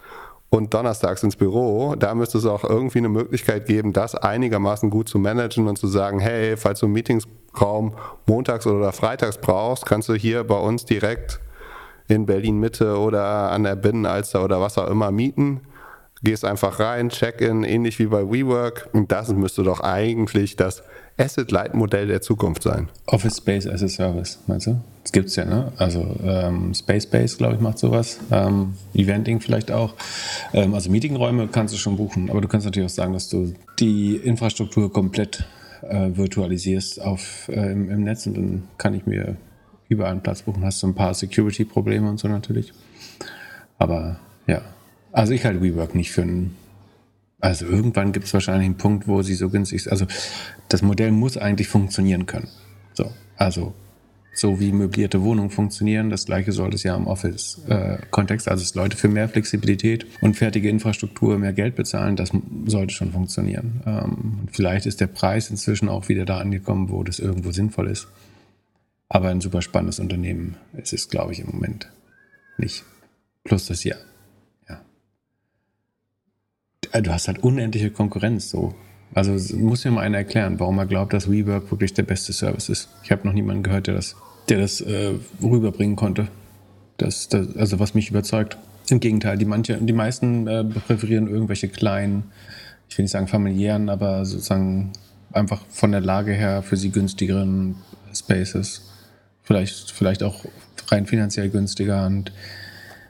und donnerstags ins Büro. Da müsste es auch irgendwie eine Möglichkeit geben, das einigermaßen gut zu managen und zu sagen, hey, falls du Meetingsraum montags oder freitags brauchst, kannst du hier bei uns direkt in Berlin Mitte oder an der Binnenalster oder was auch immer mieten. Gehst einfach rein, Check-in, ähnlich wie bei WeWork. Und das müsste doch eigentlich das Asset-Light-Modell der Zukunft sein. Office Space as a Service, meinst du? Das gibt es ja, ne? Also ähm, Space Space, glaube ich, macht sowas. Ähm, Eventing vielleicht auch. Ähm, also Meetingräume kannst du schon buchen, aber du kannst natürlich auch sagen, dass du die Infrastruktur komplett äh, virtualisierst auf, äh, im, im Netz und dann kann ich mir überall einen Platz buchen. Hast du ein paar Security-Probleme und so natürlich. Aber ja, also ich halte WeWork nicht für einen. Also irgendwann gibt es wahrscheinlich einen Punkt, wo sie so günstig ist. Also das Modell muss eigentlich funktionieren können. So, also so wie möblierte Wohnungen funktionieren. Das gleiche sollte es ja im Office-Kontext, äh, also dass Leute für mehr Flexibilität und fertige Infrastruktur mehr Geld bezahlen, das sollte schon funktionieren. Ähm, vielleicht ist der Preis inzwischen auch wieder da angekommen, wo das irgendwo sinnvoll ist. Aber ein super spannendes Unternehmen ist es, glaube ich, im Moment nicht. Plus das ja. Äh, du hast halt unendliche Konkurrenz so. Also muss mir mal einer erklären, warum er glaubt, dass WeWork wirklich der beste Service ist. Ich habe noch niemanden gehört, der das, der das äh, rüberbringen konnte. Das, das, also was mich überzeugt. Im Gegenteil, die, manche, die meisten äh, präferieren irgendwelche kleinen, ich will nicht sagen familiären, aber sozusagen einfach von der Lage her für sie günstigeren Spaces. Vielleicht, vielleicht auch rein finanziell günstiger und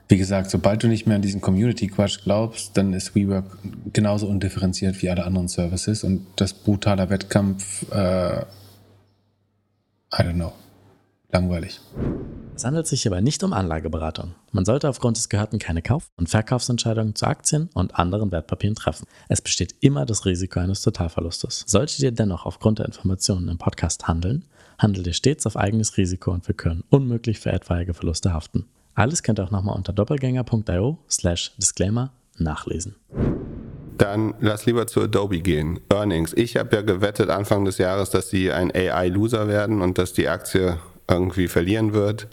wie gesagt, sobald du nicht mehr an diesen Community-Quatsch glaubst, dann ist WeWork genauso undifferenziert wie alle anderen Services und das brutaler Wettkampf, äh, I don't know, langweilig. Es handelt sich hierbei nicht um Anlageberatung. Man sollte aufgrund des Gehörten keine Kauf- und Verkaufsentscheidungen zu Aktien und anderen Wertpapieren treffen. Es besteht immer das Risiko eines Totalverlustes. Solltet ihr dennoch aufgrund der Informationen im Podcast handeln, handelt ihr stets auf eigenes Risiko und wir können unmöglich für etwaige Verluste haften. Alles könnt ihr auch nochmal unter doppelgänger.io slash disclaimer nachlesen. Dann lass lieber zu Adobe gehen. Earnings. Ich habe ja gewettet Anfang des Jahres, dass sie ein AI-Loser werden und dass die Aktie irgendwie verlieren wird.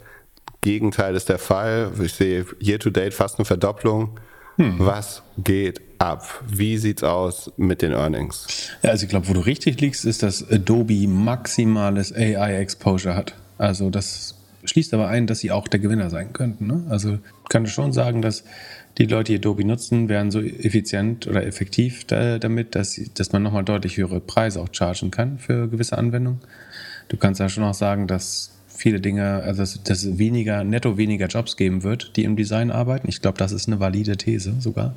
Gegenteil ist der Fall. Ich sehe year-to-date fast eine Verdopplung. Hm. Was geht ab? Wie sieht's aus mit den Earnings? Ja, also ich glaube, wo du richtig liegst, ist, dass Adobe maximales AI-Exposure hat. Also das schließt aber ein, dass sie auch der Gewinner sein könnten. Ne? Also kann ich schon sagen, dass die Leute, die Adobe nutzen, werden so effizient oder effektiv da, damit, dass, dass man nochmal deutlich höhere Preise auch chargen kann für gewisse Anwendungen. Du kannst ja schon auch sagen, dass viele Dinge, also dass, dass es weniger, netto weniger Jobs geben wird, die im Design arbeiten. Ich glaube, das ist eine valide These sogar.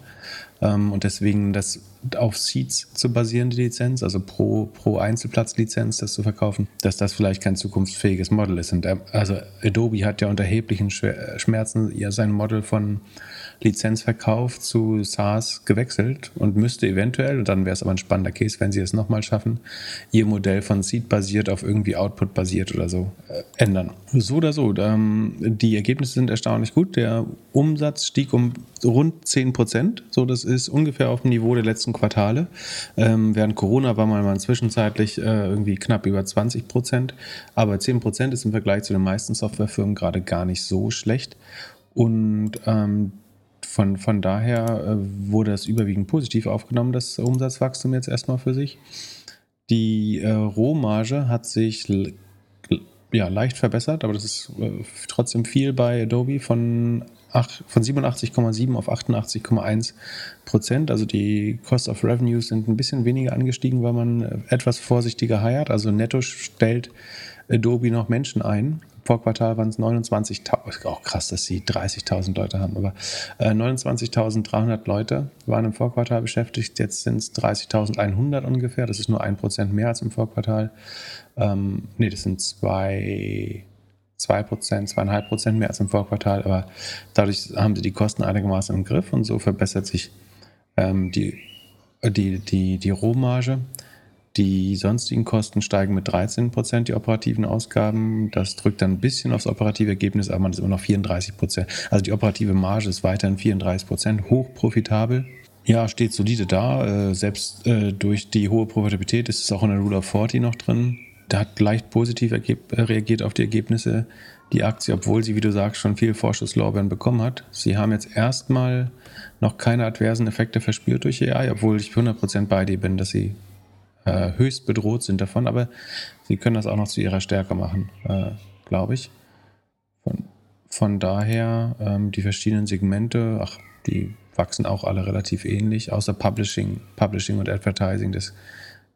Ähm, und deswegen das auf Seats zu basierende Lizenz, also pro, pro Einzelplatzlizenz das zu verkaufen, dass das vielleicht kein zukunftsfähiges Model ist. Und also Adobe hat ja unter erheblichen Schmerzen ja sein Model von Lizenzverkauf zu SaaS gewechselt und müsste eventuell, und dann wäre es aber ein spannender Case, wenn sie es nochmal schaffen, ihr Modell von Seed basiert auf irgendwie Output basiert oder so äh, ändern. So oder so, ähm, die Ergebnisse sind erstaunlich gut. Der Umsatz stieg um rund 10 Prozent. So, das ist ungefähr auf dem Niveau der letzten Quartale. Ähm, während Corona war man mal zwischenzeitlich äh, irgendwie knapp über 20 Prozent. Aber 10 Prozent ist im Vergleich zu den meisten Softwarefirmen gerade gar nicht so schlecht. Und ähm, von, von daher äh, wurde das überwiegend positiv aufgenommen, das Umsatzwachstum jetzt erstmal für sich. Die äh, Rohmarge hat sich ja, leicht verbessert, aber das ist äh, trotzdem viel bei Adobe von, von 87,7 auf 88,1 Prozent. Also die Cost of Revenues sind ein bisschen weniger angestiegen, weil man äh, etwas vorsichtiger heiert. Also netto stellt Adobe noch Menschen ein. Vor Quartal waren es 29.000, auch krass, dass sie 30.000 Leute haben, aber äh, 29.300 Leute waren im Vorquartal beschäftigt, jetzt sind es 30.100 ungefähr, das ist nur ein Prozent mehr als im Vorquartal. Ähm, nee, das sind zwei, zwei Prozent, zweieinhalb Prozent mehr als im Vorquartal, aber dadurch haben sie die Kosten einigermaßen im Griff und so verbessert sich ähm, die, die, die, die Rohmarge. Die sonstigen Kosten steigen mit 13 Prozent, die operativen Ausgaben. Das drückt dann ein bisschen aufs operative Ergebnis, aber man ist immer noch 34 Prozent. Also die operative Marge ist weiterhin 34 Prozent, hoch profitabel. Ja, steht solide da. Äh, selbst äh, durch die hohe Profitabilität ist es auch in der Rule of 40 noch drin. Da hat leicht positiv reagiert auf die Ergebnisse die Aktie, obwohl sie, wie du sagst, schon viel Vorschusslorbeeren bekommen hat. Sie haben jetzt erstmal noch keine adversen Effekte verspürt durch AI, obwohl ich 100% bei dir bin, dass sie äh, höchst bedroht sind davon, aber sie können das auch noch zu ihrer Stärke machen, äh, glaube ich. Von, von daher, ähm, die verschiedenen Segmente, ach, die wachsen auch alle relativ ähnlich, außer Publishing, Publishing und Advertising, das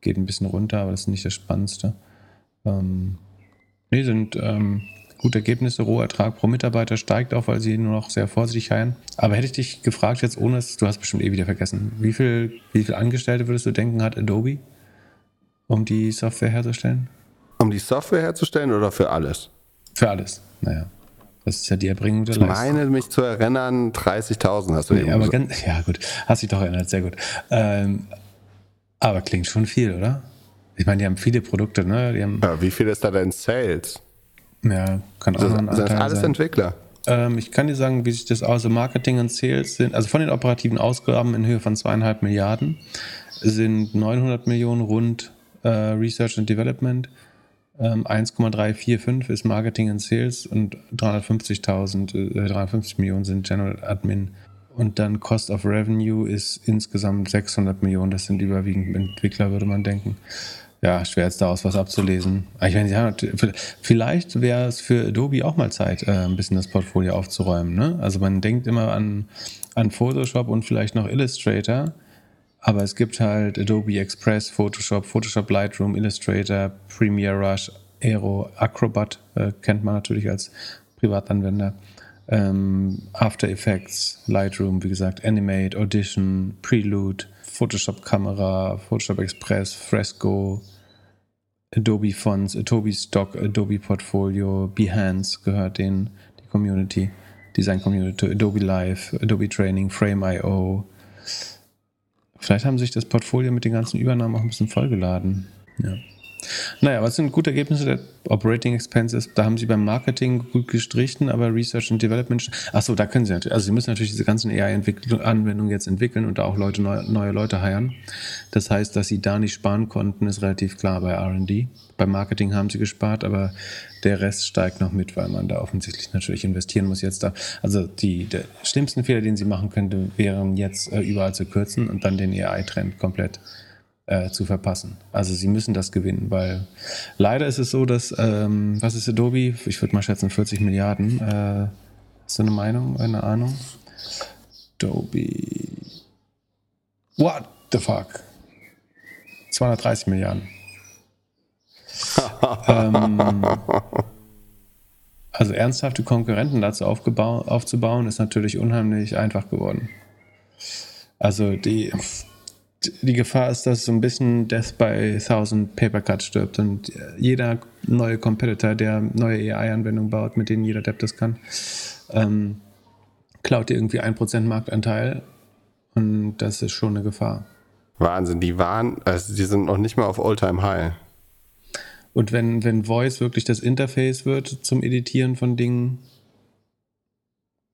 geht ein bisschen runter, aber das ist nicht das Spannendste. Ähm, nee, sind ähm, gute Ergebnisse, Rohertrag pro Mitarbeiter steigt auch, weil sie nur noch sehr vorsichtig heilen. Aber hätte ich dich gefragt jetzt, ohne es, du hast bestimmt eh wieder vergessen, wie viel, wie viel Angestellte würdest du denken, hat Adobe? Um die Software herzustellen? Um die Software herzustellen oder für alles? Für alles, naja. Das ist ja die Erbringung der ich Leistung. Ich meine, mich zu erinnern, 30.000 hast du nee, aber ganz, Ja, gut. Hast dich doch erinnert, sehr gut. Ähm, aber klingt schon viel, oder? Ich meine, die haben viele Produkte, ne? ja, wie viel ist da denn Sales? Ja, kann auch Also, ein sind das alles sein. Entwickler? Ähm, ich kann dir sagen, wie sich das aus. Marketing und Sales sind, also von den operativen Ausgaben in Höhe von zweieinhalb Milliarden sind 900 Millionen rund äh, Research and Development, ähm, 1,345 ist Marketing und Sales und 350.000, äh, 350 Millionen sind General Admin. Und dann Cost of Revenue ist insgesamt 600 Millionen. Das sind überwiegend Entwickler, würde man denken. Ja, schwer jetzt daraus was abzulesen. Ich meine, ja, vielleicht wäre es für Adobe auch mal Zeit, äh, ein bisschen das Portfolio aufzuräumen. Ne? Also man denkt immer an, an Photoshop und vielleicht noch Illustrator. Aber es gibt halt Adobe Express, Photoshop, Photoshop Lightroom, Illustrator, Premiere Rush, Aero, Acrobat äh, kennt man natürlich als Privatanwender. Ähm, After Effects, Lightroom, wie gesagt, Animate, Audition, Prelude, Photoshop Kamera, Photoshop Express, Fresco, Adobe Fonts, Adobe Stock, Adobe Portfolio, Behance gehört denen, die Community, Design Community, Adobe Live, Adobe Training, Frame.io. Vielleicht haben sich das Portfolio mit den ganzen Übernahmen auch ein bisschen vollgeladen. Ja. Naja, was sind gute Ergebnisse der Operating Expenses? Da haben sie beim Marketing gut gestrichen, aber Research and Development. Achso, da können sie natürlich. Also sie müssen natürlich diese ganzen AI-Anwendungen jetzt entwickeln und da auch Leute, neue, neue Leute heiren. Das heißt, dass sie da nicht sparen konnten, ist relativ klar bei RD. Beim Marketing haben sie gespart, aber der Rest steigt noch mit, weil man da offensichtlich natürlich investieren muss jetzt da. Also die der schlimmsten Fehler, den sie machen könnte, wären jetzt äh, überall zu kürzen und dann den AI-Trend komplett zu verpassen. Also sie müssen das gewinnen, weil leider ist es so, dass, ähm, was ist Adobe? Ich würde mal schätzen 40 Milliarden. Äh, hast du eine Meinung, eine Ahnung? Adobe. What the fuck? 230 Milliarden. ähm, also ernsthafte Konkurrenten dazu aufzubauen, ist natürlich unheimlich einfach geworden. Also die, die Gefahr ist, dass so ein bisschen Death by Thousand Paper Cut stirbt und jeder neue Competitor, der neue AI-Anwendungen baut, mit denen jeder Depp das kann, ähm, klaut dir irgendwie 1% Marktanteil und das ist schon eine Gefahr. Wahnsinn, die waren, also die sind noch nicht mal auf Alltime High. Und wenn, wenn Voice wirklich das Interface wird zum Editieren von Dingen,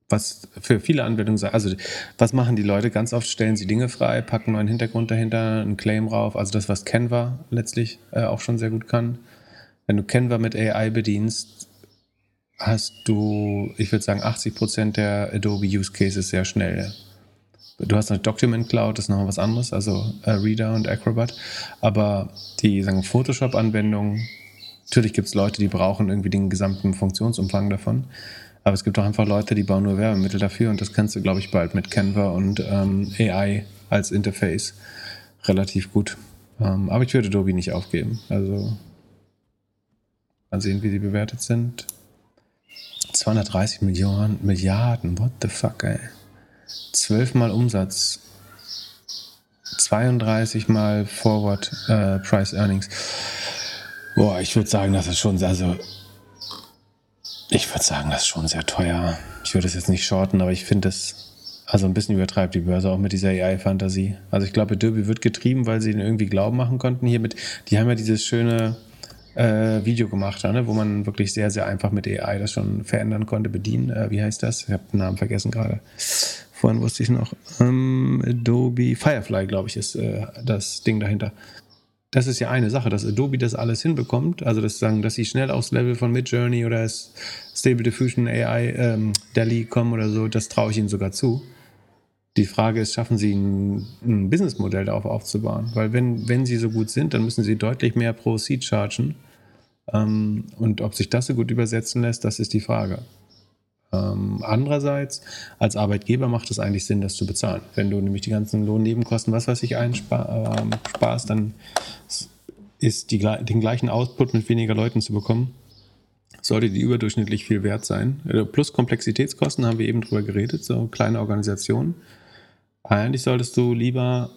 was für viele Anwendungen also was machen die Leute? Ganz oft stellen sie Dinge frei, packen einen Hintergrund dahinter, einen Claim rauf, also das, was Canva letztlich äh, auch schon sehr gut kann. Wenn du Canva mit AI bedienst, hast du, ich würde sagen, 80% der Adobe Use Cases sehr schnell. Du hast eine Document Cloud, das ist noch was anderes, also äh, Reader und Acrobat. Aber die Photoshop-Anwendungen, natürlich gibt es Leute, die brauchen irgendwie den gesamten Funktionsumfang davon. Aber es gibt auch einfach Leute, die bauen nur Werbemittel dafür und das kannst du, glaube ich, bald mit Canva und ähm, AI als Interface relativ gut. Ähm, aber ich würde Adobe nicht aufgeben. Also mal sehen, wie sie bewertet sind. 230 Millionen, Milliarden, what the fuck, ey. 12 mal Umsatz, 32 mal Forward äh, Price Earnings. Boah, ich würde sagen, das ist schon, also ich würde sagen, das ist schon sehr teuer. Ich würde es jetzt nicht shorten, aber ich finde es, also ein bisschen übertreibt die Börse auch mit dieser AI-Fantasie. Also ich glaube, Adobe wird getrieben, weil sie ihnen irgendwie Glauben machen konnten. Hier mit, die haben ja dieses schöne äh, Video gemacht, ne, wo man wirklich sehr, sehr einfach mit AI das schon verändern konnte, bedienen. Äh, wie heißt das? Ich habe den Namen vergessen gerade. Vorhin wusste ich noch. Ähm, Adobe Firefly, glaube ich, ist äh, das Ding dahinter. Das ist ja eine Sache, dass Adobe das alles hinbekommt. Also, das sagen, dass sie schnell aufs Level von Midjourney oder Stable Diffusion AI, ähm, DALI kommen oder so, das traue ich ihnen sogar zu. Die Frage ist, schaffen sie ein, ein Businessmodell darauf aufzubauen? Weil, wenn, wenn sie so gut sind, dann müssen sie deutlich mehr pro Seed chargen. Ähm, und ob sich das so gut übersetzen lässt, das ist die Frage. Ähm, andererseits, als Arbeitgeber macht es eigentlich Sinn, das zu bezahlen. Wenn du nämlich die ganzen Lohnnebenkosten, was weiß ich, einsparst, dann ist die, den gleichen Output mit weniger Leuten zu bekommen, sollte die überdurchschnittlich viel wert sein. Plus Komplexitätskosten haben wir eben drüber geredet, so kleine Organisationen. Eigentlich solltest du lieber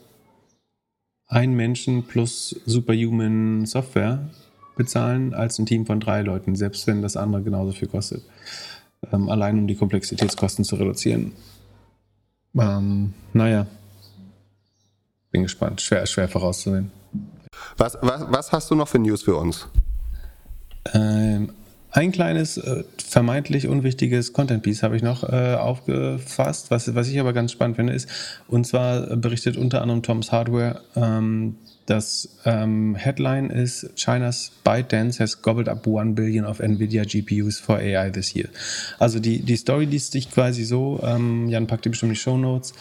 einen Menschen plus Superhuman Software bezahlen als ein Team von drei Leuten, selbst wenn das andere genauso viel kostet. Ähm, allein um die Komplexitätskosten zu reduzieren. Ähm, naja, bin gespannt. Schwer, schwer vorauszusehen. Was, was, was hast du noch für News für uns? Ähm, ein kleines, äh, vermeintlich unwichtiges Content-Piece habe ich noch äh, aufgefasst, was, was ich aber ganz spannend finde, ist, und zwar berichtet unter anderem Tom's Hardware, ähm, das ähm, Headline ist China's ByteDance has gobbled up 1 billion of Nvidia GPUs for AI this year. Also die, die Story liest sich quasi so, ähm, Jan packt die bestimmt die Show Notes,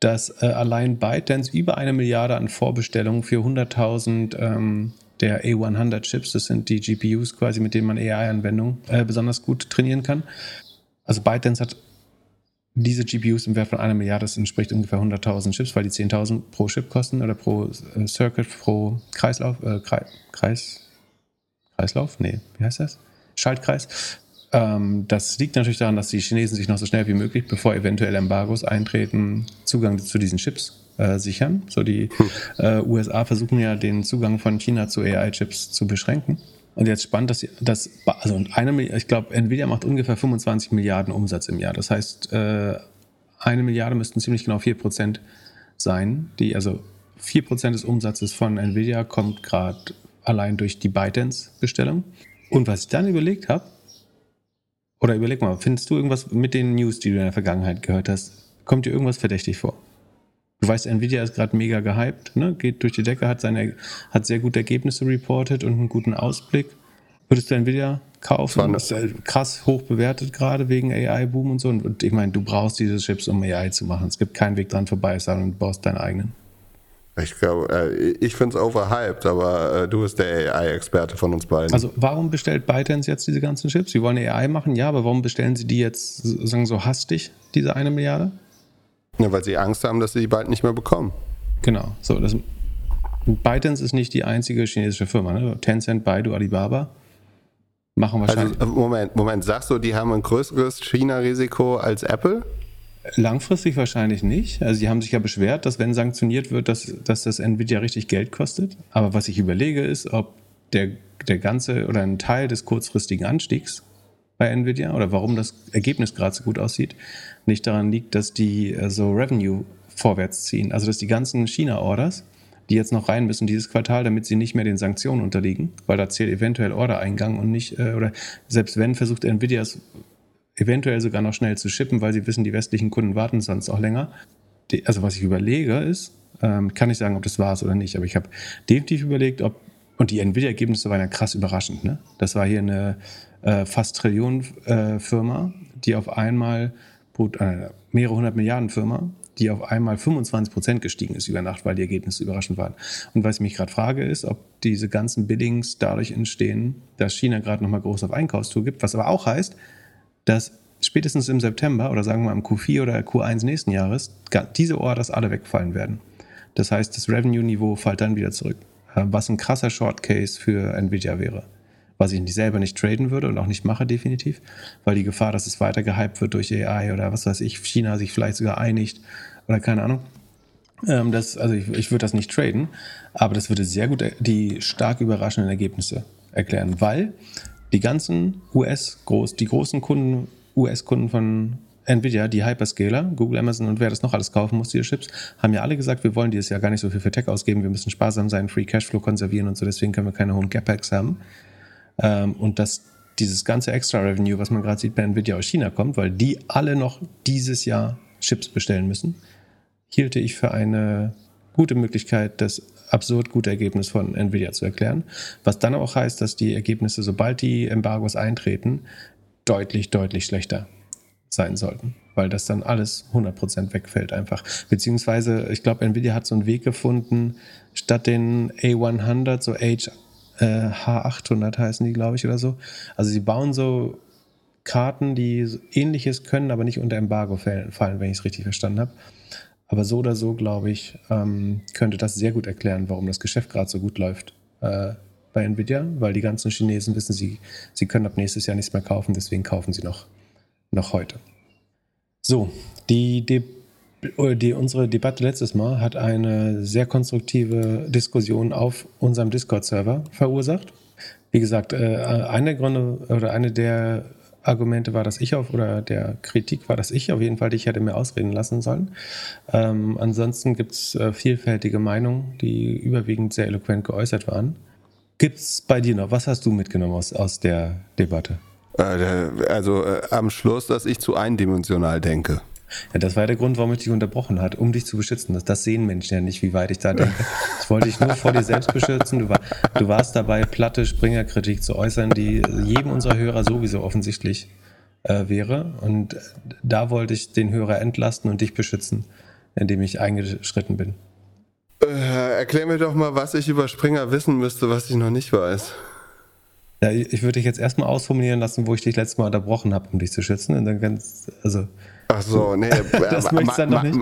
dass äh, allein ByteDance über eine Milliarde an Vorbestellungen für 100.000 ähm, der A100 Chips, das sind die GPUs quasi, mit denen man AI-Anwendungen äh, besonders gut trainieren kann. Also ByteDance hat diese GPUs im Wert von einer Milliarde, das entspricht ungefähr 100.000 Chips, weil die 10.000 pro Chip kosten oder pro äh, Circuit, pro Kreislauf, äh, Kreis, Kreislauf? Nee, wie heißt das? Schaltkreis. Ähm, das liegt natürlich daran, dass die Chinesen sich noch so schnell wie möglich, bevor eventuell Embargos eintreten, Zugang zu diesen Chips äh, sichern. So die hm. äh, USA versuchen ja den Zugang von China zu AI-Chips zu beschränken. Und jetzt spannend, dass, dass also eine, ich glaube, Nvidia macht ungefähr 25 Milliarden Umsatz im Jahr. Das heißt, äh, eine Milliarde müssten ziemlich genau 4 Prozent sein. Die, also 4 Prozent des Umsatzes von Nvidia kommt gerade allein durch die ByteDance-Bestellung. Und was ich dann überlegt habe, oder überleg mal, findest du irgendwas mit den News, die du in der Vergangenheit gehört hast, kommt dir irgendwas verdächtig vor? Du weißt, Nvidia ist gerade mega gehypt, ne? geht durch die Decke, hat, seine, hat sehr gute Ergebnisse reported und einen guten Ausblick. Würdest du Nvidia kaufen? Das ist krass hoch bewertet gerade wegen AI-Boom und so. Und ich meine, du brauchst diese Chips, um AI zu machen. Es gibt keinen Weg dran vorbei, sondern du baust deinen eigenen. Ich glaube, äh, ich finde es overhyped, aber äh, du bist der AI-Experte von uns beiden. Also warum bestellt ByteDance jetzt diese ganzen Chips? Sie wollen AI machen, ja, aber warum bestellen sie die jetzt sagen so hastig, diese eine Milliarde? Ja, weil sie Angst haben, dass sie die bald nicht mehr bekommen. Genau. So, das, ByteDance ist nicht die einzige chinesische Firma. Ne? Tencent, Baidu, Alibaba machen wahrscheinlich. Also, Moment, Moment, sagst du, die haben ein größeres China-Risiko als Apple? Langfristig wahrscheinlich nicht. Also sie haben sich ja beschwert, dass wenn sanktioniert wird, dass, dass das Nvidia richtig Geld kostet. Aber was ich überlege, ist, ob der, der ganze oder ein Teil des kurzfristigen Anstiegs bei Nvidia oder warum das Ergebnis gerade so gut aussieht, nicht daran liegt, dass die äh, so Revenue vorwärts ziehen. Also dass die ganzen China-Orders, die jetzt noch rein müssen dieses Quartal, damit sie nicht mehr den Sanktionen unterliegen, weil da zählt eventuell Ordereingang und nicht, äh, oder selbst wenn, versucht Nvidia es eventuell sogar noch schnell zu shippen, weil sie wissen, die westlichen Kunden warten sonst auch länger. Also was ich überlege ist, ähm, kann ich sagen, ob das war es oder nicht, aber ich habe definitiv überlegt, ob, und die Nvidia-Ergebnisse waren ja krass überraschend, ne? Das war hier eine äh, fast Trillionen äh, Firma, die auf einmal äh, mehrere hundert Milliarden Firma, die auf einmal 25 Prozent gestiegen ist über Nacht, weil die Ergebnisse überraschend waren. Und was ich mich gerade frage, ist, ob diese ganzen Billings dadurch entstehen, dass China gerade nochmal groß auf Einkaufstour gibt, was aber auch heißt, dass spätestens im September oder sagen wir im Q4 oder Q1 nächsten Jahres diese Orders alle wegfallen werden. Das heißt, das Revenue-Niveau fällt dann wieder zurück, äh, was ein krasser Short-Case für Nvidia wäre was ich selber nicht traden würde und auch nicht mache definitiv, weil die Gefahr, dass es weiter gehypt wird durch AI oder was weiß ich, China sich vielleicht sogar einigt oder keine Ahnung. Ähm, das, also ich, ich würde das nicht traden, aber das würde sehr gut die stark überraschenden Ergebnisse erklären, weil die ganzen US, groß, die großen Kunden, US-Kunden von Nvidia, die Hyperscaler, Google, Amazon und wer das noch alles kaufen muss, diese Chips, haben ja alle gesagt, wir wollen dieses Jahr gar nicht so viel für Tech ausgeben, wir müssen sparsam sein, Free Cashflow konservieren und so, deswegen können wir keine hohen CapEx haben. Ähm, und dass dieses ganze Extra Revenue, was man gerade sieht bei Nvidia aus China kommt, weil die alle noch dieses Jahr Chips bestellen müssen, hielte ich für eine gute Möglichkeit, das absurd gute Ergebnis von Nvidia zu erklären. Was dann auch heißt, dass die Ergebnisse, sobald die Embargos eintreten, deutlich, deutlich schlechter sein sollten, weil das dann alles 100% wegfällt einfach. Beziehungsweise, ich glaube, Nvidia hat so einen Weg gefunden, statt den A100, so H äh, H800 heißen die, glaube ich, oder so. Also sie bauen so Karten, die ähnliches können, aber nicht unter Embargo fallen, wenn ich es richtig verstanden habe. Aber so oder so, glaube ich, ähm, könnte das sehr gut erklären, warum das Geschäft gerade so gut läuft äh, bei Nvidia, weil die ganzen Chinesen wissen, sie, sie können ab nächstes Jahr nichts mehr kaufen, deswegen kaufen sie noch, noch heute. So, die, die die, unsere Debatte letztes Mal hat eine sehr konstruktive Diskussion auf unserem Discord-Server verursacht. Wie gesagt, äh, einer der Gründe oder eine der Argumente war, dass ich auf, oder der Kritik war, dass ich auf jeden Fall dich hätte mehr ausreden lassen sollen. Ähm, ansonsten gibt es äh, vielfältige Meinungen, die überwiegend sehr eloquent geäußert waren. Gibt es bei dir noch, was hast du mitgenommen aus, aus der Debatte? Äh, also äh, am Schluss, dass ich zu eindimensional denke. Ja, das war der Grund, warum ich dich unterbrochen hat, um dich zu beschützen. Das, das sehen Menschen ja nicht, wie weit ich da denke. Ich wollte dich nur vor dir selbst beschützen. Du, war, du warst dabei, platte Springerkritik zu äußern, die jedem unserer Hörer sowieso offensichtlich äh, wäre. Und da wollte ich den Hörer entlasten und dich beschützen, indem ich eingeschritten bin. Äh, erklär mir doch mal, was ich über Springer wissen müsste, was ich noch nicht weiß. Ja, ich würde dich jetzt erstmal ausformulieren lassen, wo ich dich letztes Mal unterbrochen habe, um dich zu schützen. Und dann ganz, also. Ach so, nee. das äh, möchtest du dann noch nicht.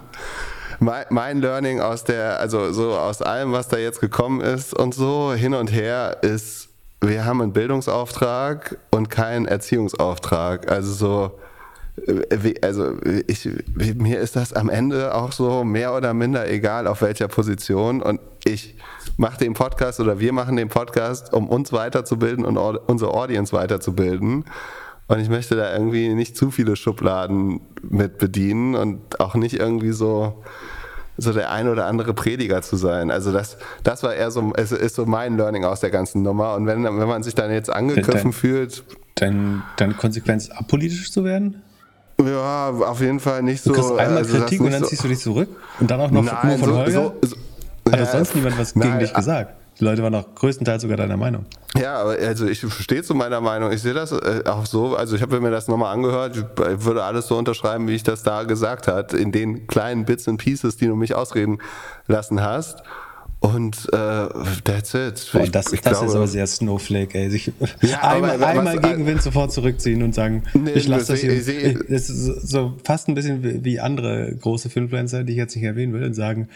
Mein, mein Learning aus der, also so aus allem, was da jetzt gekommen ist und so hin und her, ist, wir haben einen Bildungsauftrag und keinen Erziehungsauftrag. Also so, äh, also ich, mir ist das am Ende auch so mehr oder minder egal, auf welcher Position. Und ich mache den Podcast oder wir machen den Podcast, um uns weiterzubilden und unsere Audience weiterzubilden. Und ich möchte da irgendwie nicht zu viele Schubladen mit bedienen und auch nicht irgendwie so, so der ein oder andere Prediger zu sein. Also das, das war eher so, es ist so mein Learning aus der ganzen Nummer. Und wenn, wenn man sich dann jetzt angegriffen dein, fühlt. Dein, deine Konsequenz, apolitisch zu werden? Ja, auf jeden Fall nicht so. Du kriegst einmal also Kritik und dann so, ziehst du dich zurück und dann auch noch nein, nur von so, Holger? So, so, Hat ja, sonst niemand was nein, gegen dich gesagt? Die Leute waren auch größtenteils sogar deiner Meinung. Ja, also ich stehe zu meiner Meinung. Ich sehe das äh, auch so. Also ich habe mir das nochmal angehört. Ich würde alles so unterschreiben, wie ich das da gesagt hat, in den kleinen Bits and Pieces, die du mich ausreden lassen hast. Und äh, that's it. Boah, das, ich, das glaube, ist aber sehr Snowflake, ey. Sich ja, einmal, einmal gegen Wind sofort zurückziehen und sagen, nee, ich lasse das hier. Ich, ich, das ist so fast ein bisschen wie andere große Influencer, die ich jetzt nicht erwähnen will, und sagen,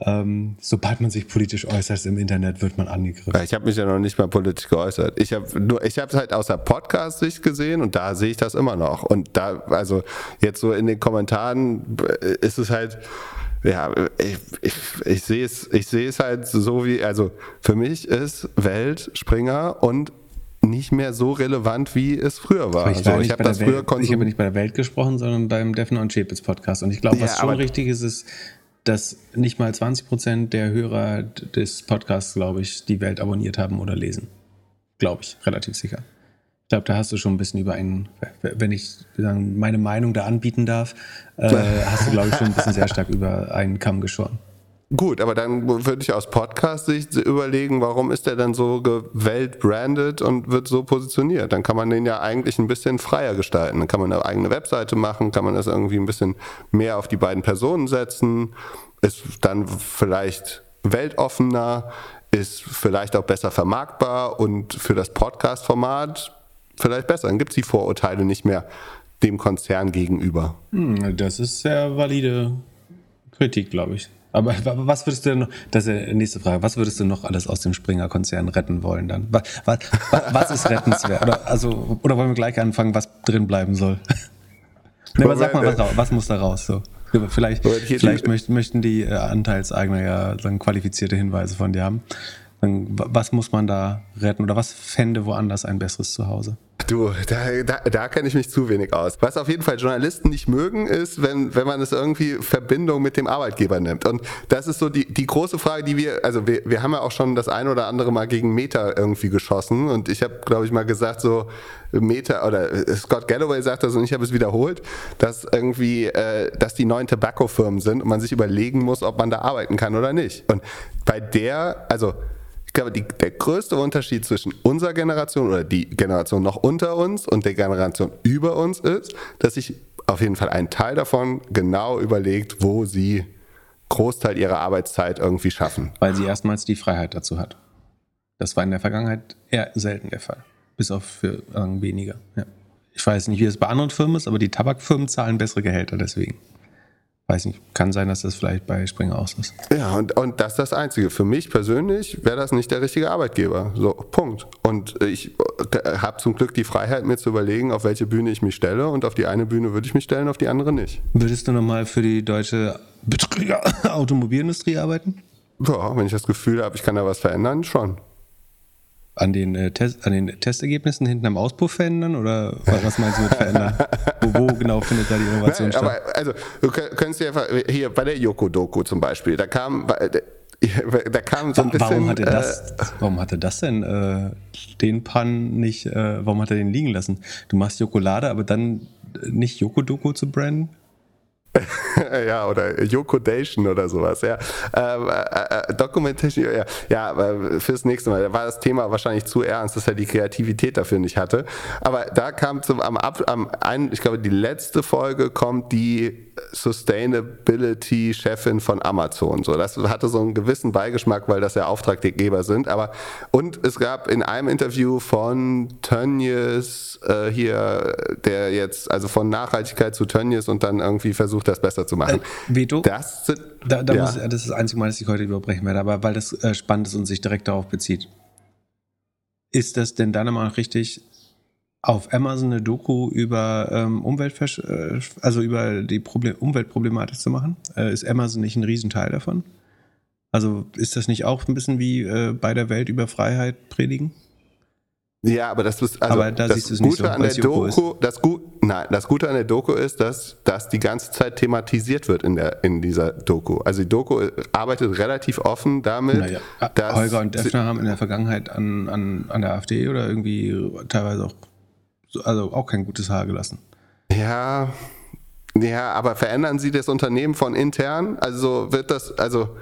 ähm, sobald man sich politisch äußert im Internet, wird man angegriffen. Ich habe mich ja noch nicht mal politisch geäußert. Ich habe nur, ich habe es halt aus der Podcast-Sicht gesehen und da sehe ich das immer noch. Und da, also jetzt so in den Kommentaren äh, ist es halt, ja, ich, ich, ich sehe es, ich sehe es halt so wie, also für mich ist Welt, Springer und nicht mehr so relevant, wie es früher war. Ich, also, ich habe das früher Welt, Ich habe nicht bei der Welt gesprochen, sondern beim Defner und Chapitz Podcast. Und ich glaube, was ja, schon richtig ist, ist, dass nicht mal 20 Prozent der Hörer des Podcasts, glaube ich, die Welt abonniert haben oder lesen. Glaube ich, relativ sicher. Ich glaube, da hast du schon ein bisschen über einen, wenn ich meine Meinung da anbieten darf, äh, hast du, glaube ich, schon ein bisschen sehr stark über einen Kamm geschoren. Gut, aber dann würde ich aus Podcast-Sicht überlegen, warum ist der dann so weltbranded und wird so positioniert? Dann kann man den ja eigentlich ein bisschen freier gestalten. Dann kann man eine eigene Webseite machen, kann man das irgendwie ein bisschen mehr auf die beiden Personen setzen, ist dann vielleicht weltoffener, ist vielleicht auch besser vermarktbar und für das Podcast-Format vielleicht besser. Dann gibt es die Vorurteile nicht mehr dem Konzern gegenüber. Hm, das ist sehr valide Kritik, glaube ich. Aber was würdest du denn noch, das ist die nächste Frage, was würdest du noch alles aus dem Springer-Konzern retten wollen dann? Was, was, was ist rettenswert? Oder, also, oder wollen wir gleich anfangen, was drin bleiben soll? nee, aber sag mal, was, was muss da raus? So. Vielleicht, vielleicht möchten, möchten die äh, Anteilseigner ja dann qualifizierte Hinweise von dir haben. Was muss man da retten oder was fände woanders ein besseres Zuhause? Du, da, da, da kenne ich mich zu wenig aus. Was auf jeden Fall Journalisten nicht mögen, ist, wenn, wenn man es irgendwie Verbindung mit dem Arbeitgeber nimmt. Und das ist so die, die große Frage, die wir, also wir, wir haben ja auch schon das ein oder andere Mal gegen Meta irgendwie geschossen. Und ich habe, glaube ich, mal gesagt, so Meta oder Scott Galloway sagt das und ich habe es wiederholt, dass irgendwie, äh, dass die neuen Tobacco-Firmen sind und man sich überlegen muss, ob man da arbeiten kann oder nicht. Und bei der, also glaube, die, der größte Unterschied zwischen unserer Generation oder die Generation noch unter uns und der Generation über uns ist, dass sich auf jeden Fall ein Teil davon genau überlegt, wo sie Großteil ihrer Arbeitszeit irgendwie schaffen. Weil sie erstmals die Freiheit dazu hat. Das war in der Vergangenheit eher selten der Fall. Bis auf für weniger. Ja. Ich weiß nicht, wie es bei anderen Firmen ist, aber die Tabakfirmen zahlen bessere Gehälter deswegen weiß nicht, kann sein, dass das vielleicht bei Springer aus ist. Ja, und, und das ist das Einzige. Für mich persönlich wäre das nicht der richtige Arbeitgeber. So, Punkt. Und ich äh, habe zum Glück die Freiheit, mir zu überlegen, auf welche Bühne ich mich stelle. Und auf die eine Bühne würde ich mich stellen, auf die andere nicht. Würdest du nochmal für die deutsche Automobilindustrie arbeiten? Ja, wenn ich das Gefühl habe, ich kann da was verändern, schon an den, äh, Test, an den Testergebnissen hinten am Auspuff verändern oder was meinst du mit verändern? wo, wo, genau findet da die Innovation Nein, statt? Aber also, du könntest dir einfach, hier bei der Yoko Doku zum Beispiel, da kam, da kam so ein bisschen. Warum hatte das, äh, warum hatte das denn äh, den Pan nicht, äh, warum hat er den liegen lassen? Du machst Jokolade, aber dann nicht Yokodoko zu branden? ja, oder Yokodation oder sowas, ja. Ähm, äh, äh, Documentation, ja, ja, fürs nächste Mal. Da war das Thema wahrscheinlich zu ernst, dass er die Kreativität dafür nicht hatte. Aber da kam zum, am, am ein, ich glaube, die letzte Folge kommt die Sustainability-Chefin von Amazon. So, das hatte so einen gewissen Beigeschmack, weil das ja Auftraggeber sind. Aber und es gab in einem Interview von Tönnies äh, hier, der jetzt also von Nachhaltigkeit zu Tönnies und dann irgendwie versucht, das besser zu machen. Äh, Veto? Das, sind, da, da ja. muss, das ist das einzige Mal, dass ich heute überbrechen werde, aber weil das äh, spannend ist und sich direkt darauf bezieht. Ist das denn dann mal richtig, auf Amazon eine Doku über ähm, Umweltversch äh, also über die Problem Umweltproblematik zu machen? Äh, ist Amazon nicht ein Riesenteil davon? Also ist das nicht auch ein bisschen wie äh, bei der Welt über Freiheit predigen? Ja, aber das ist also aber da das Gute so, an der Doku, das, Gu nein, das Gute an der Doku ist, dass das die ganze Zeit thematisiert wird in der in dieser Doku. Also die Doku arbeitet relativ offen damit, naja, dass Holger und Defner haben in der Vergangenheit an, an, an der AfD oder irgendwie teilweise auch also auch kein gutes Haar gelassen. Ja, ja, aber verändern Sie das Unternehmen von intern? Also wird das, also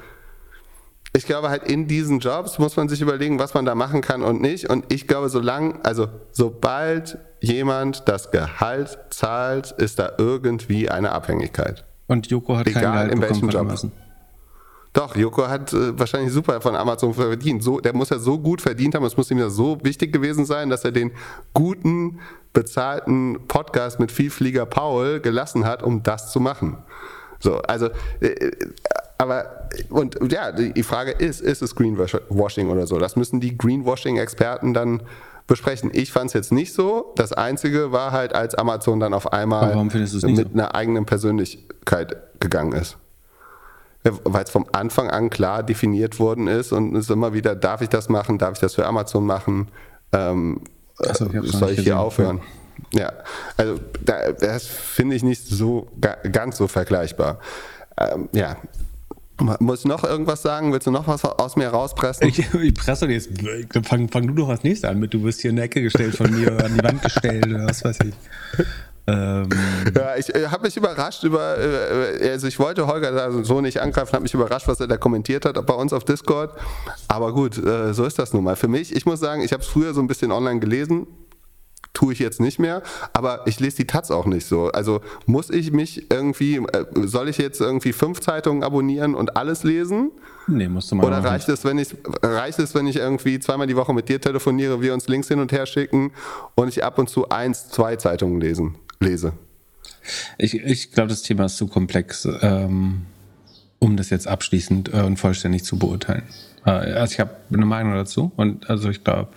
ich glaube halt in diesen Jobs muss man sich überlegen, was man da machen kann und nicht. Und ich glaube, solange, also sobald jemand das Gehalt zahlt, ist da irgendwie eine Abhängigkeit. Und Joko hat Egal kein Gehalt in welchem Job. Lassen. Doch, Joko hat äh, wahrscheinlich super von Amazon verdient. So, der muss ja so gut verdient haben, es muss ihm ja so wichtig gewesen sein, dass er den guten, bezahlten Podcast mit Vielflieger Paul gelassen hat, um das zu machen. So, also, äh, äh aber, und ja, die Frage ist, ist es Greenwashing oder so? Das müssen die Greenwashing-Experten dann besprechen. Ich fand es jetzt nicht so. Das Einzige war halt, als Amazon dann auf einmal mit so? einer eigenen Persönlichkeit gegangen ist weil es vom Anfang an klar definiert worden ist und es ist immer wieder, darf ich das machen, darf ich das für Amazon machen, ähm, so, ich soll ich hier aufhören? Ja, ja. also da, das finde ich nicht so ganz so vergleichbar. Ähm, ja, muss ich noch irgendwas sagen? Willst du noch was aus mir rauspressen? Ich, ich presse jetzt. Fang, fang du doch als nächstes an mit. Du wirst hier in der Ecke gestellt von mir, an die Wand gestellt oder was weiß ich. Ähm ja, ich äh, habe mich überrascht über, äh, also ich wollte Holger da so nicht angreifen, habe mich überrascht, was er da kommentiert hat bei uns auf Discord. Aber gut, äh, so ist das nun mal. Für mich, ich muss sagen, ich habe es früher so ein bisschen online gelesen, tue ich jetzt nicht mehr, aber ich lese die Taz auch nicht so. Also muss ich mich irgendwie, äh, soll ich jetzt irgendwie fünf Zeitungen abonnieren und alles lesen? Nee, musst du mal. Oder reicht es, wenn ich reicht es, wenn ich irgendwie zweimal die Woche mit dir telefoniere, wir uns Links hin und her schicken und ich ab und zu eins, zwei Zeitungen lesen? Lese. Ich, ich glaube, das Thema ist zu komplex, ähm, um das jetzt abschließend äh, und vollständig zu beurteilen. Äh, also ich habe eine Meinung dazu und also ich glaube,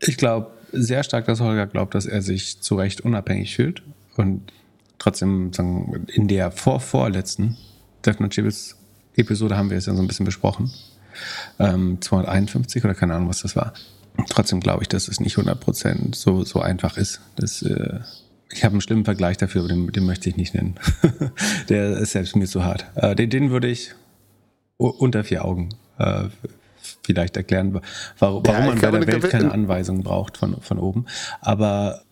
ich glaube sehr stark, dass Holger glaubt, dass er sich zu Recht unabhängig fühlt und trotzdem sagen, in der vor-vorletzten Defner Chibis Episode haben wir es ja so ein bisschen besprochen. Ähm, 251 oder keine Ahnung, was das war. Trotzdem glaube ich, dass es nicht 100% so, so einfach ist. Das, äh, ich habe einen schlimmen Vergleich dafür, aber den, den möchte ich nicht nennen. Der ist selbst mir zu hart. Äh, den, den würde ich unter vier Augen äh, vielleicht erklären, warum, warum ja, man bei der Welt keine Anweisungen braucht von, von oben. Aber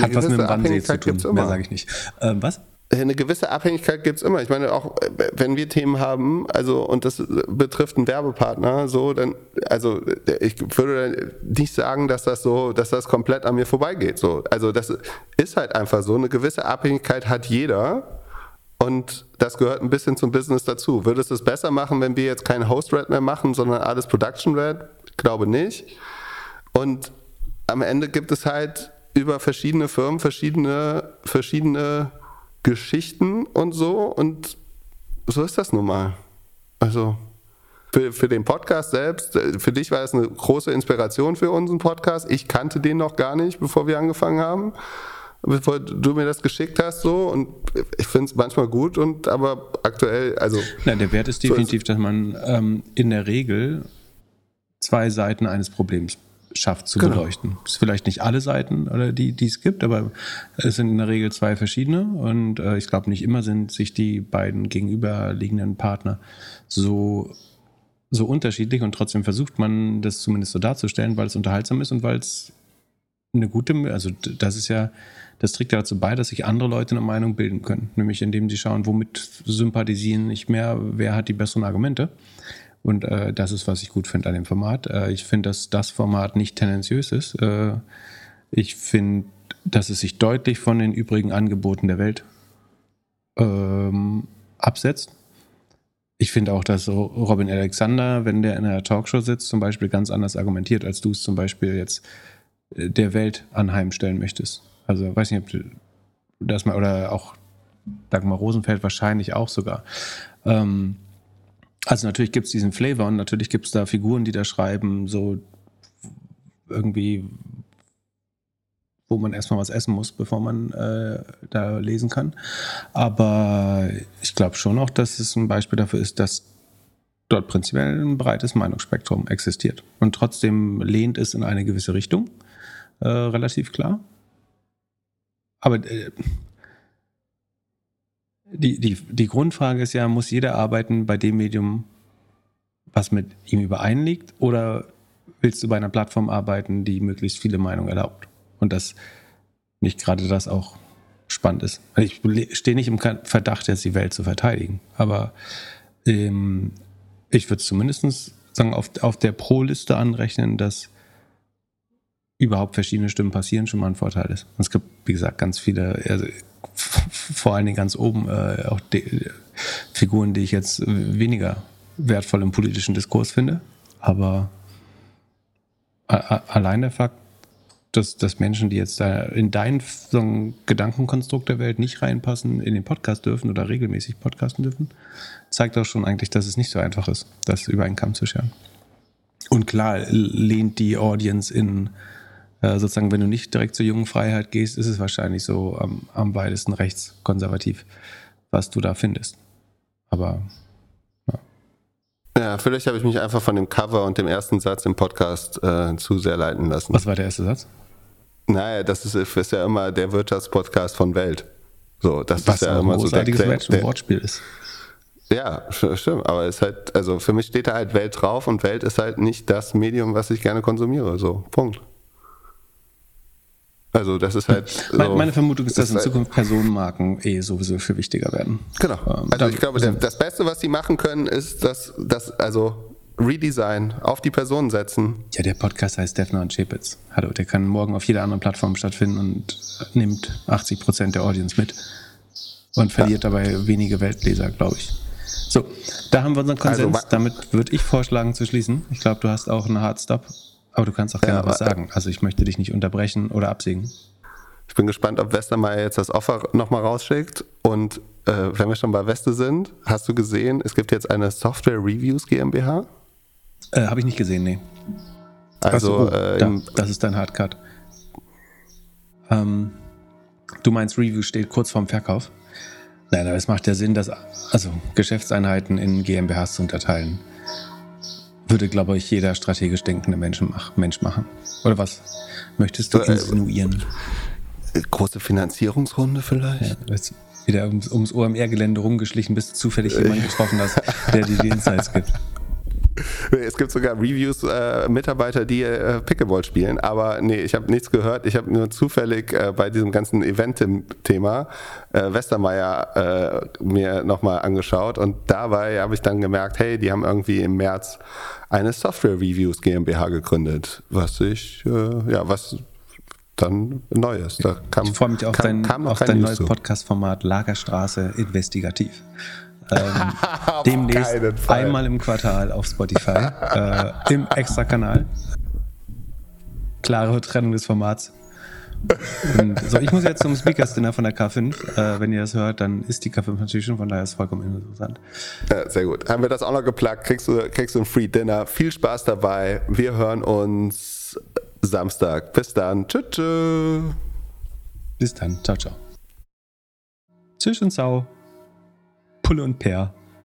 hat was mit dem Wannsee zu tun. Mehr sage ich nicht. Ähm, was? Eine gewisse Abhängigkeit gibt es immer. Ich meine, auch wenn wir Themen haben, also und das betrifft einen Werbepartner, so, dann, also ich würde nicht sagen, dass das so, dass das komplett an mir vorbeigeht. So. Also das ist halt einfach so. Eine gewisse Abhängigkeit hat jeder. Und das gehört ein bisschen zum Business dazu. Würde es es besser machen, wenn wir jetzt kein Host-Red mehr machen, sondern alles Production-Red? Glaube nicht. Und am Ende gibt es halt über verschiedene Firmen verschiedene, verschiedene Geschichten und so und so ist das nun mal. Also für, für den Podcast selbst, äh, für dich war es eine große Inspiration für unseren Podcast. Ich kannte den noch gar nicht, bevor wir angefangen haben, bevor du mir das geschickt hast so und ich finde es manchmal gut und aber aktuell, also. Nein, der Wert ist definitiv, so ist dass man ähm, in der Regel zwei Seiten eines Problems schafft zu Genau. beleuchten. Es ist vielleicht nicht alle Seiten, oder die, die es gibt, aber es sind in der Regel zwei verschiedene und äh, ich glaube, nicht immer sind sich die beiden gegenüberliegenden Partner so, so unterschiedlich und trotzdem versucht man das zumindest so darzustellen, weil es unterhaltsam ist und weil es eine gute, also das ist ja, das trägt ja dazu bei, dass sich andere Leute eine Meinung bilden können. Nämlich indem sie schauen, womit sympathisieren nicht mehr, wer hat die besseren Argumente. Und äh, das ist, was ich gut finde an dem Format. Äh, ich finde, dass das Format nicht tendenziös ist. Äh, ich finde, dass es sich deutlich von den übrigen Angeboten der Welt ähm, absetzt. Ich finde auch, dass Robin Alexander, wenn der in einer Talkshow sitzt, zum Beispiel ganz anders argumentiert, als du es zum Beispiel jetzt äh, der Welt anheimstellen möchtest. Also weiß nicht, ob du das mal, oder auch Dagmar Rosenfeld wahrscheinlich auch sogar. Ähm, also natürlich gibt es diesen Flavor und natürlich gibt es da Figuren, die da schreiben, so irgendwie, wo man erstmal was essen muss, bevor man äh, da lesen kann. Aber ich glaube schon auch, dass es ein Beispiel dafür ist, dass dort prinzipiell ein breites Meinungsspektrum existiert. Und trotzdem lehnt es in eine gewisse Richtung, äh, relativ klar. Aber äh, die, die, die Grundfrage ist ja, muss jeder arbeiten bei dem Medium, was mit ihm übereinliegt, oder willst du bei einer Plattform arbeiten, die möglichst viele Meinungen erlaubt? Und dass nicht gerade das auch spannend ist. Also Ich stehe nicht im Verdacht, jetzt die Welt zu verteidigen, aber ähm, ich würde zumindest sagen, auf, auf der Pro-Liste anrechnen, dass überhaupt verschiedene Stimmen passieren, schon mal ein Vorteil ist. Und es gibt, wie gesagt, ganz viele, also vor allen Dingen ganz oben äh, auch die, Figuren, die ich jetzt weniger wertvoll im politischen Diskurs finde. Aber allein der Fakt, dass, dass Menschen, die jetzt da in dein so Gedankenkonstrukt der Welt nicht reinpassen, in den Podcast dürfen oder regelmäßig podcasten dürfen, zeigt auch schon eigentlich, dass es nicht so einfach ist, das über einen Kamm zu scheren. Und klar lehnt die Audience in äh, sozusagen, wenn du nicht direkt zur jungen Freiheit gehst, ist es wahrscheinlich so am, am weitesten rechtskonservativ, was du da findest. Aber Ja, vielleicht habe ich mich einfach von dem Cover und dem ersten Satz im Podcast äh, zu sehr leiten lassen. was war der erste Satz? Naja, das ist, ist ja immer der Wirtschaftspodcast von Welt. So, das Was ist ja immer so der, der, der, Wortspiel ist. Ja, st- stimmt. Aber es ist halt, also für mich steht da halt Welt drauf und Welt ist halt nicht das Medium, was ich gerne konsumiere. So, Punkt. Also das ist halt. So, Meine, meine Vermutung ist, dass in halt- Zukunft Personenmarken eh sowieso viel wichtiger werden. Genau. Ähm, Also ich glaube, der, das Beste, was sie machen können, ist das, das also Redesign auf die Person setzen. Ja, der Podcast heißt Defner und Chepitz. Hallo, der kann morgen auf jeder anderen Plattform stattfinden und nimmt 80 Prozent der Audience mit und verliert dabei wenige Weltleser, glaube ich. So, da haben wir unseren Konsens. Also, Damit würde ich vorschlagen zu schließen. Ich glaube, du hast auch einen Hardstop, aber du kannst auch gerne Ja, was sagen. Also ich möchte dich nicht unterbrechen oder absägen. Ich bin gespannt, ob Westermeier jetzt das Offer nochmal rausschickt. Und äh, wenn wir schon bei Weste sind, hast du gesehen, es gibt jetzt eine Software Reviews GmbH. Äh, Habe ich nicht gesehen, nee. Also Ach so, oh, äh, da, das ist dein Hardcut. Ähm, du meinst, Review steht kurz vorm Verkauf? Nein, aber es macht ja Sinn, dass also Geschäftseinheiten in GmbHs zu unterteilen. Würde, glaube ich, jeder strategisch denkende Mensch, mach, Mensch machen. Oder was? Möchtest du Äh, insinuieren? große Finanzierungsrunde vielleicht? Ja, wieder ums, ums OMR-Gelände rumgeschlichen, bis du zufällig jemanden getroffen hast, der dir die Insights gibt. Es gibt sogar Reviews, äh, Mitarbeiter, die äh, Pickleball spielen, aber nee, ich habe nichts gehört. Ich habe nur zufällig äh, bei diesem ganzen Event-Thema äh, Westermeier äh, mir nochmal angeschaut und dabei habe ich dann gemerkt, hey, die haben irgendwie im März eine Software Reviews GmbH gegründet, was ich, äh, ja, was dann neu ist. Da kam, Ich freue mich auf kam, dein, kam auf dein neues. Podcast-Format Lagerstraße Investigativ. Ähm, demnächst einmal im Quartal auf Spotify, äh, im Extra-Kanal. Klare Trennung des Formats. Und so, ich muss jetzt zum Speakers Dinner von der K5. Äh, wenn ihr das hört, dann ist die K5 natürlich schon, von daher ist es vollkommen interessant. Ja, sehr gut. Haben wir das auch noch geplagt, kriegst du, kriegst du ein Free Dinner. Viel Spaß dabei. Wir hören uns Samstag. Bis dann. Tschüss. tschüss. Bis dann. Ciao, ciao. Tschüss und Sau. Pulle und Peer.